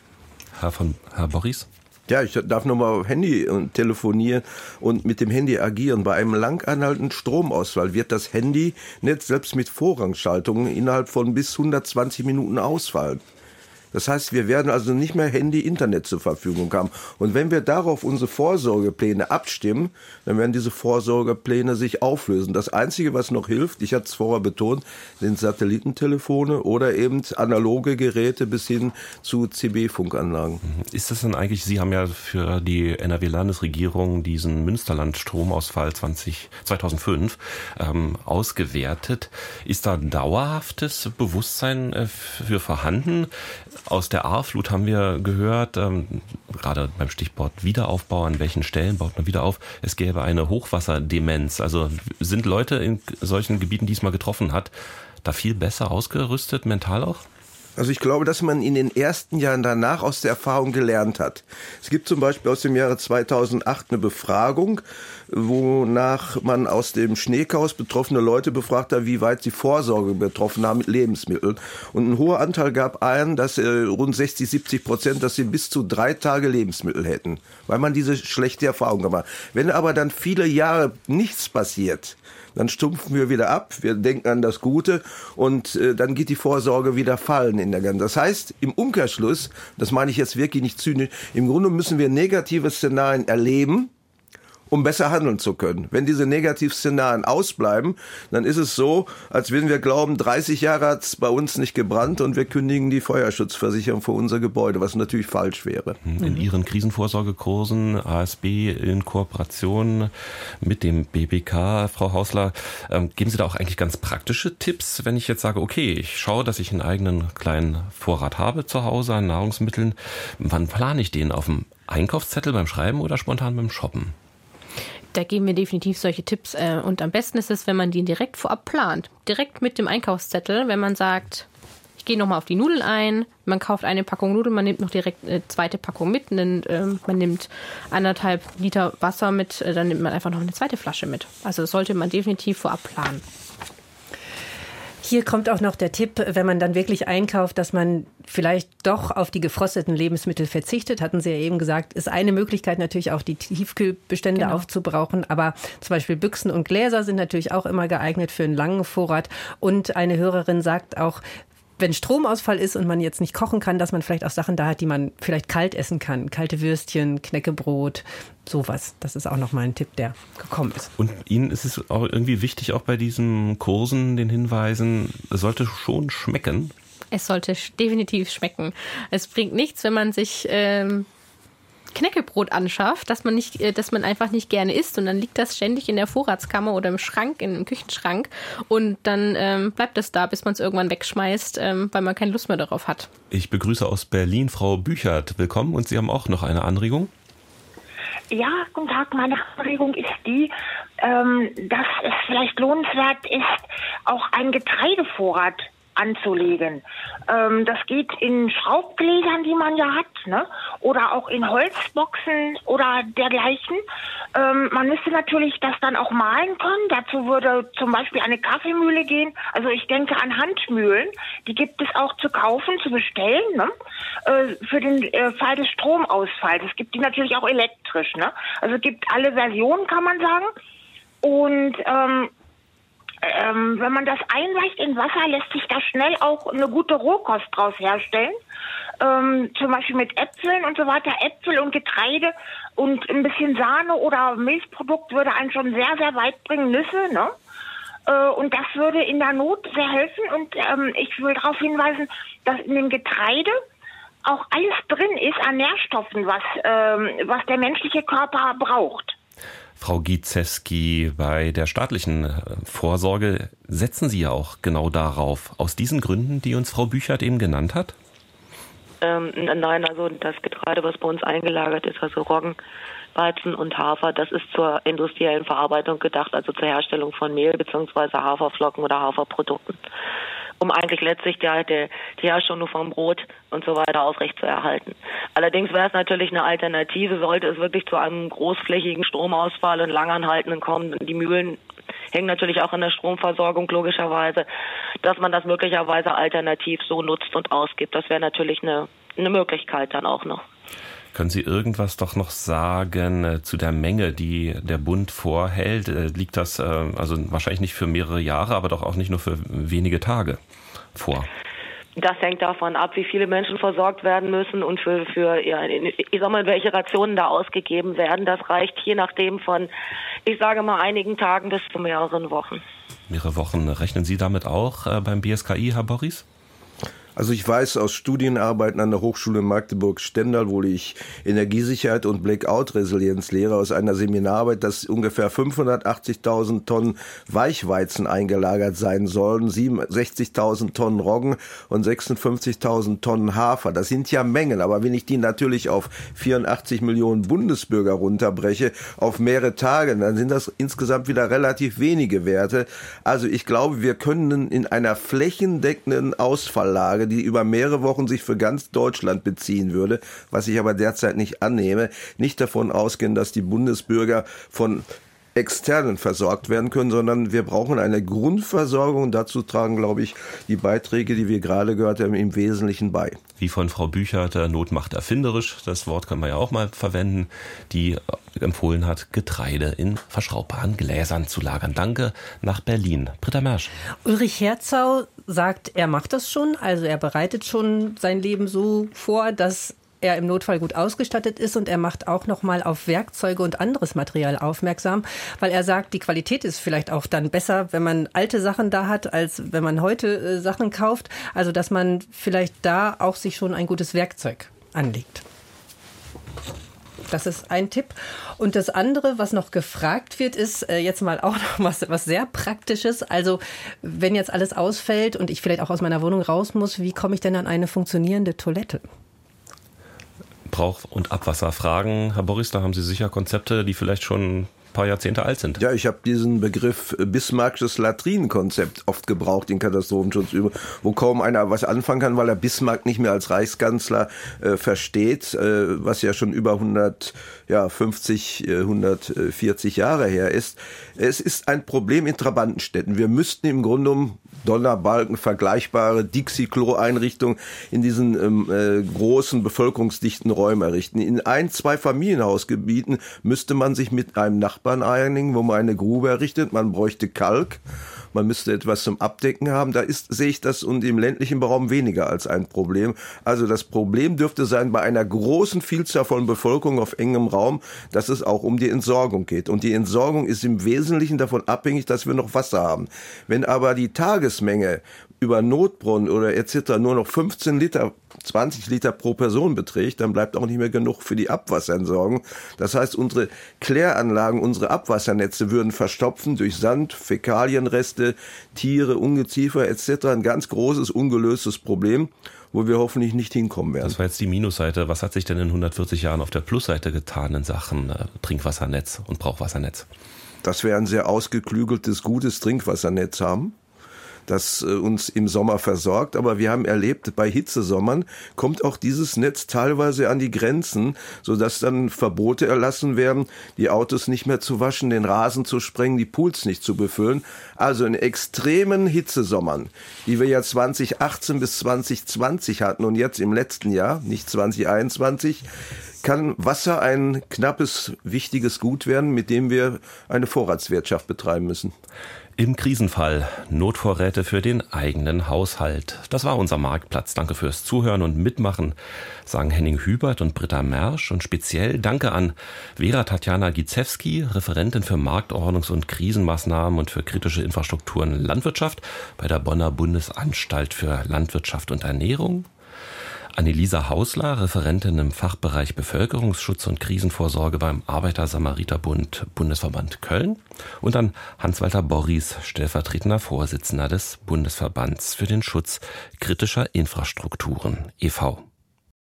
Herr von Herr Boris? Ja, ich darf nochmal auf Handy telefonieren und mit dem Handy agieren. Bei einem lang anhaltenden Stromausfall wird das Handynetz selbst mit Vorrangschaltungen innerhalb von bis 120 Minuten ausfallen. Das heißt, wir werden also nicht mehr Handy, Internet zur Verfügung haben. Und wenn wir darauf unsere Vorsorgepläne abstimmen, dann werden diese Vorsorgepläne sich auflösen. Das Einzige, was noch hilft, ich hatte es vorher betont, sind Satellitentelefone oder eben analoge Geräte bis hin zu CB-Funkanlagen. Ist das denn eigentlich, Sie haben ja für die NRW-Landesregierung diesen Münsterland-Stromausfall 20, 2005 ähm, ausgewertet. Ist da dauerhaftes Bewusstsein äh, für vorhanden? Aus der A-Flut haben wir gehört, ähm, gerade beim Stichwort Wiederaufbau, an welchen Stellen baut man wieder auf, es gäbe eine Hochwasserdemenz. Also sind Leute in solchen Gebieten, die es mal getroffen hat, da viel besser ausgerüstet, mental auch? Also ich glaube, dass man in den ersten Jahren danach aus der Erfahrung gelernt hat. Es gibt zum Beispiel aus dem Jahre 2008 eine Befragung, wonach man aus dem Schneechaos betroffene Leute befragt hat, wie weit sie Vorsorge betroffen haben mit Lebensmitteln. Und ein hoher Anteil gab ein, dass äh, rund 60, 70 Prozent, dass sie bis zu drei Tage Lebensmittel hätten, weil man diese schlechte Erfahrung gemacht hat. Wenn aber dann viele Jahre nichts passiert, dann stumpfen wir wieder ab, wir denken an das Gute und äh, dann geht die Vorsorge wieder fallen in der ganzen. Das heißt, im Umkehrschluss, das meine ich jetzt wirklich nicht zynisch, im Grunde müssen wir negative Szenarien erleben, um besser handeln zu können. Wenn diese Negativszenarien ausbleiben, dann ist es so, als wenn wir glauben, 30 Jahre hat es bei uns nicht gebrannt und wir kündigen die Feuerschutzversicherung für unser Gebäude, was natürlich falsch wäre. Hm, in Ihren Krisenvorsorgekursen, ASB in Kooperation mit dem BBK, Frau Hausler, ähm, geben Sie da auch eigentlich ganz praktische Tipps, wenn ich jetzt sage, okay, ich schaue, dass ich einen eigenen kleinen Vorrat habe zu Hause an Nahrungsmitteln. Wann plane ich den? Auf dem Einkaufszettel beim Schreiben oder spontan beim Shoppen? Da geben wir definitiv solche Tipps. Äh, und am besten ist es, wenn man die direkt vorab plant. Direkt mit dem Einkaufszettel, wenn man sagt, ich gehe nochmal auf die Nudeln ein, man kauft eine Packung Nudeln, man nimmt noch direkt eine zweite Packung mit, und, äh, man nimmt anderthalb Liter Wasser mit, äh, dann nimmt man einfach noch eine zweite Flasche mit. Also das sollte man definitiv vorab planen. Hier kommt auch noch der Tipp, wenn man dann wirklich einkauft, dass man vielleicht doch auf die gefrosteten Lebensmittel verzichtet. Hatten Sie ja eben gesagt, ist eine Möglichkeit natürlich auch die Tiefkühlbestände genau. aufzubrauchen. Aber zum Beispiel Büchsen und Gläser sind natürlich auch immer geeignet für einen langen Vorrat. Und eine Hörerin sagt auch, wenn Stromausfall ist und man jetzt nicht kochen kann, dass man vielleicht auch Sachen da hat, die man vielleicht kalt essen kann. Kalte Würstchen, Knäckebrot, sowas. Das ist auch nochmal ein Tipp, der gekommen ist. Und Ihnen ist es auch irgendwie wichtig, auch bei diesen Kursen, den Hinweisen, es sollte schon schmecken. Es sollte definitiv schmecken. Es bringt nichts, wenn man sich ähm, Knäckebrot anschafft, dass man nicht, äh, dass man einfach nicht gerne isst und dann liegt das ständig in der Vorratskammer oder im Schrank, im Küchenschrank und dann ähm, bleibt es da, bis man es irgendwann wegschmeißt, ähm, weil man keine Lust mehr darauf hat. Ich begrüße aus Berlin Frau Büchert. Willkommen und Sie haben auch noch eine Anregung. Ja, guten Tag. Meine Anregung ist die, ähm, dass es vielleicht lohnenswert ist, auch einen Getreidevorrat anzulegen. Ähm, das geht in Schraubgläsern, die man ja hat, ne? oder auch in Holzboxen oder dergleichen. Ähm, man müsste natürlich das dann auch malen können. Dazu würde zum Beispiel eine Kaffeemühle gehen. Also ich denke an Handmühlen. Die gibt es auch zu kaufen, zu bestellen, ne? äh, für den äh, Fall des Stromausfalls. Es gibt die natürlich auch elektrisch. Ne? Also es gibt alle Versionen, kann man sagen. Und ähm, ähm, wenn man das einweicht in Wasser, lässt sich da schnell auch eine gute Rohkost draus herstellen. ähm, zum Beispiel mit Äpfeln und so weiter. Äpfel und Getreide und ein bisschen Sahne oder Milchprodukt würde einen schon sehr, sehr weit bringen. Nüsse, ne? Äh, und das würde in der Not sehr helfen. Und ähm, ich will darauf hinweisen, dass in dem Getreide auch alles drin ist an Nährstoffen, was, ähm, was der menschliche Körper braucht. Frau Gizeski, bei der staatlichen äh, Vorsorge setzen Sie ja auch genau darauf. Aus diesen Gründen, die uns Frau Büchert eben genannt hat? Ähm, nein, also das Getreide, was bei uns eingelagert ist, also Roggen, Weizen und Hafer, das ist zur industriellen Verarbeitung gedacht, also zur Herstellung von Mehl bzw. Haferflocken oder Haferprodukten um eigentlich letztlich die, die, die Herstellung vom Brot und so weiter aufrechtzuerhalten. Allerdings wäre es natürlich eine Alternative, sollte es wirklich zu einem großflächigen Stromausfall und langanhaltenden kommen. Die Mühlen hängen natürlich auch in der Stromversorgung logischerweise, dass man das möglicherweise alternativ so nutzt und ausgibt. Das wäre natürlich eine, eine Möglichkeit dann auch noch. Können Sie irgendwas doch noch sagen äh, zu der Menge, die der Bund vorhält? Äh, liegt das äh, also wahrscheinlich nicht für mehrere Jahre, aber doch auch nicht nur für wenige Tage vor? Das hängt davon ab, wie viele Menschen versorgt werden müssen und für, für ja, ich sag mal, welche Rationen da ausgegeben werden. Das reicht je nachdem von, ich sage mal, einigen Tagen bis zu mehreren Wochen. Mehrere Wochen. Rechnen Sie damit auch äh, beim BSKI, Herr Boris? Also ich weiß aus Studienarbeiten an der Hochschule Magdeburg-Stendal, wo ich Energiesicherheit und Blackout-Resilienz lehre, aus einer Seminararbeit, dass ungefähr 580.000 Tonnen Weichweizen eingelagert sein sollen, 67.000 Tonnen Roggen und 56.000 Tonnen Hafer. Das sind ja Mengen, aber wenn ich die natürlich auf 84 Millionen Bundesbürger runterbreche, auf mehrere Tage, dann sind das insgesamt wieder relativ wenige Werte. Also ich glaube, wir können in einer flächendeckenden Ausfalllage die über mehrere Wochen sich für ganz Deutschland beziehen würde, was ich aber derzeit nicht annehme, nicht davon ausgehen, dass die Bundesbürger von externen versorgt werden können, sondern wir brauchen eine Grundversorgung. Dazu tragen, glaube ich, die Beiträge, die wir gerade gehört haben, im Wesentlichen bei. Wie von Frau Büchert, Not macht erfinderisch, das Wort können wir ja auch mal verwenden, die empfohlen hat, Getreide in verschraubbaren Gläsern zu lagern. Danke nach Berlin. Britta Mersch. Ulrich Herzau sagt, er macht das schon, also er bereitet schon sein Leben so vor, dass er im Notfall gut ausgestattet ist und er macht auch noch mal auf Werkzeuge und anderes Material aufmerksam, weil er sagt, die Qualität ist vielleicht auch dann besser, wenn man alte Sachen da hat, als wenn man heute äh, Sachen kauft. Also dass man vielleicht da auch sich schon ein gutes Werkzeug anlegt. Das ist ein Tipp. Und das andere, was noch gefragt wird, ist äh, jetzt mal auch [laughs] noch was, was sehr Praktisches. Also wenn jetzt alles ausfällt und ich vielleicht auch aus meiner Wohnung raus muss, wie komme ich denn an eine funktionierende Toilette? Brauch- und Abwasserfragen. Herr Boris, da haben Sie sicher Konzepte, die vielleicht schon paar Jahrzehnte alt sind. Ja, ich habe diesen Begriff Bismarckisches Latrinenkonzept oft gebraucht in Katastrophenschutzübungen, wo kaum einer was anfangen kann, weil er Bismarck nicht mehr als Reichskanzler äh, versteht, äh, was ja schon über 100 ja, 50, 140 Jahre her ist. Es ist ein Problem in Trabantenstädten. Wir müssten im Grunde um Donnerbalken vergleichbare Dixie-Klo-Einrichtungen in diesen ähm, äh, großen bevölkerungsdichten Räumen errichten. In ein, zwei Familienhausgebieten müsste man sich mit einem Nachbarn einigen, wo man eine Grube errichtet. Man bräuchte Kalk man müsste etwas zum Abdecken haben. Da ist, sehe ich das und im ländlichen Raum weniger als ein Problem. Also das Problem dürfte sein bei einer großen Vielzahl von Bevölkerung auf engem Raum, dass es auch um die Entsorgung geht. Und die Entsorgung ist im Wesentlichen davon abhängig, dass wir noch Wasser haben. Wenn aber die Tagesmenge über Notbrunnen oder etc. nur noch 15 Liter, 20 Liter pro Person beträgt, dann bleibt auch nicht mehr genug für die Abwasserentsorgung. Das heißt, unsere Kläranlagen, unsere Abwassernetze würden verstopfen durch Sand, Fäkalienreste, Tiere, Ungeziefer etc. Ein ganz großes, ungelöstes Problem wo wir hoffentlich nicht hinkommen werden. Das war jetzt die Minusseite. Was hat sich denn in 140 Jahren auf der Plusseite getan in Sachen äh, Trinkwassernetz und Brauchwassernetz? Dass wir ein sehr ausgeklügeltes, gutes Trinkwassernetz haben das äh, uns im Sommer versorgt. Aber wir haben erlebt, bei Hitzesommern kommt auch dieses Netz teilweise an die Grenzen, sodass dann Verbote erlassen werden, die Autos nicht mehr zu waschen, den Rasen zu sprengen, die Pools nicht zu befüllen. Also in extremen Hitzesommern, die wir ja 2018 bis 2020 hatten und jetzt im letzten Jahr, nicht 2021, kann Wasser ein knappes, wichtiges Gut werden, mit dem wir eine Vorratswirtschaft betreiben müssen. Im Krisenfall Notvorräte für den eigenen Haushalt. Das war unser Marktplatz. Danke fürs Zuhören und Mitmachen, sagen Henning Hubert und Britta Mersch. Und speziell Danke an Vera Tatjana Gizewski, Referentin für Marktordnungs- und Krisenmaßnahmen und für kritische Infrastrukturen Landwirtschaft bei der Bonner Bundesanstalt für Landwirtschaft und Ernährung. Annelisa Hausler, Referentin im Fachbereich Bevölkerungsschutz und Krisenvorsorge beim Arbeiter-Samariter-Bund Bundesverband Köln und an Hans-Walter Borries, stellvertretender Vorsitzender des Bundesverbands für den Schutz kritischer Infrastrukturen e.V.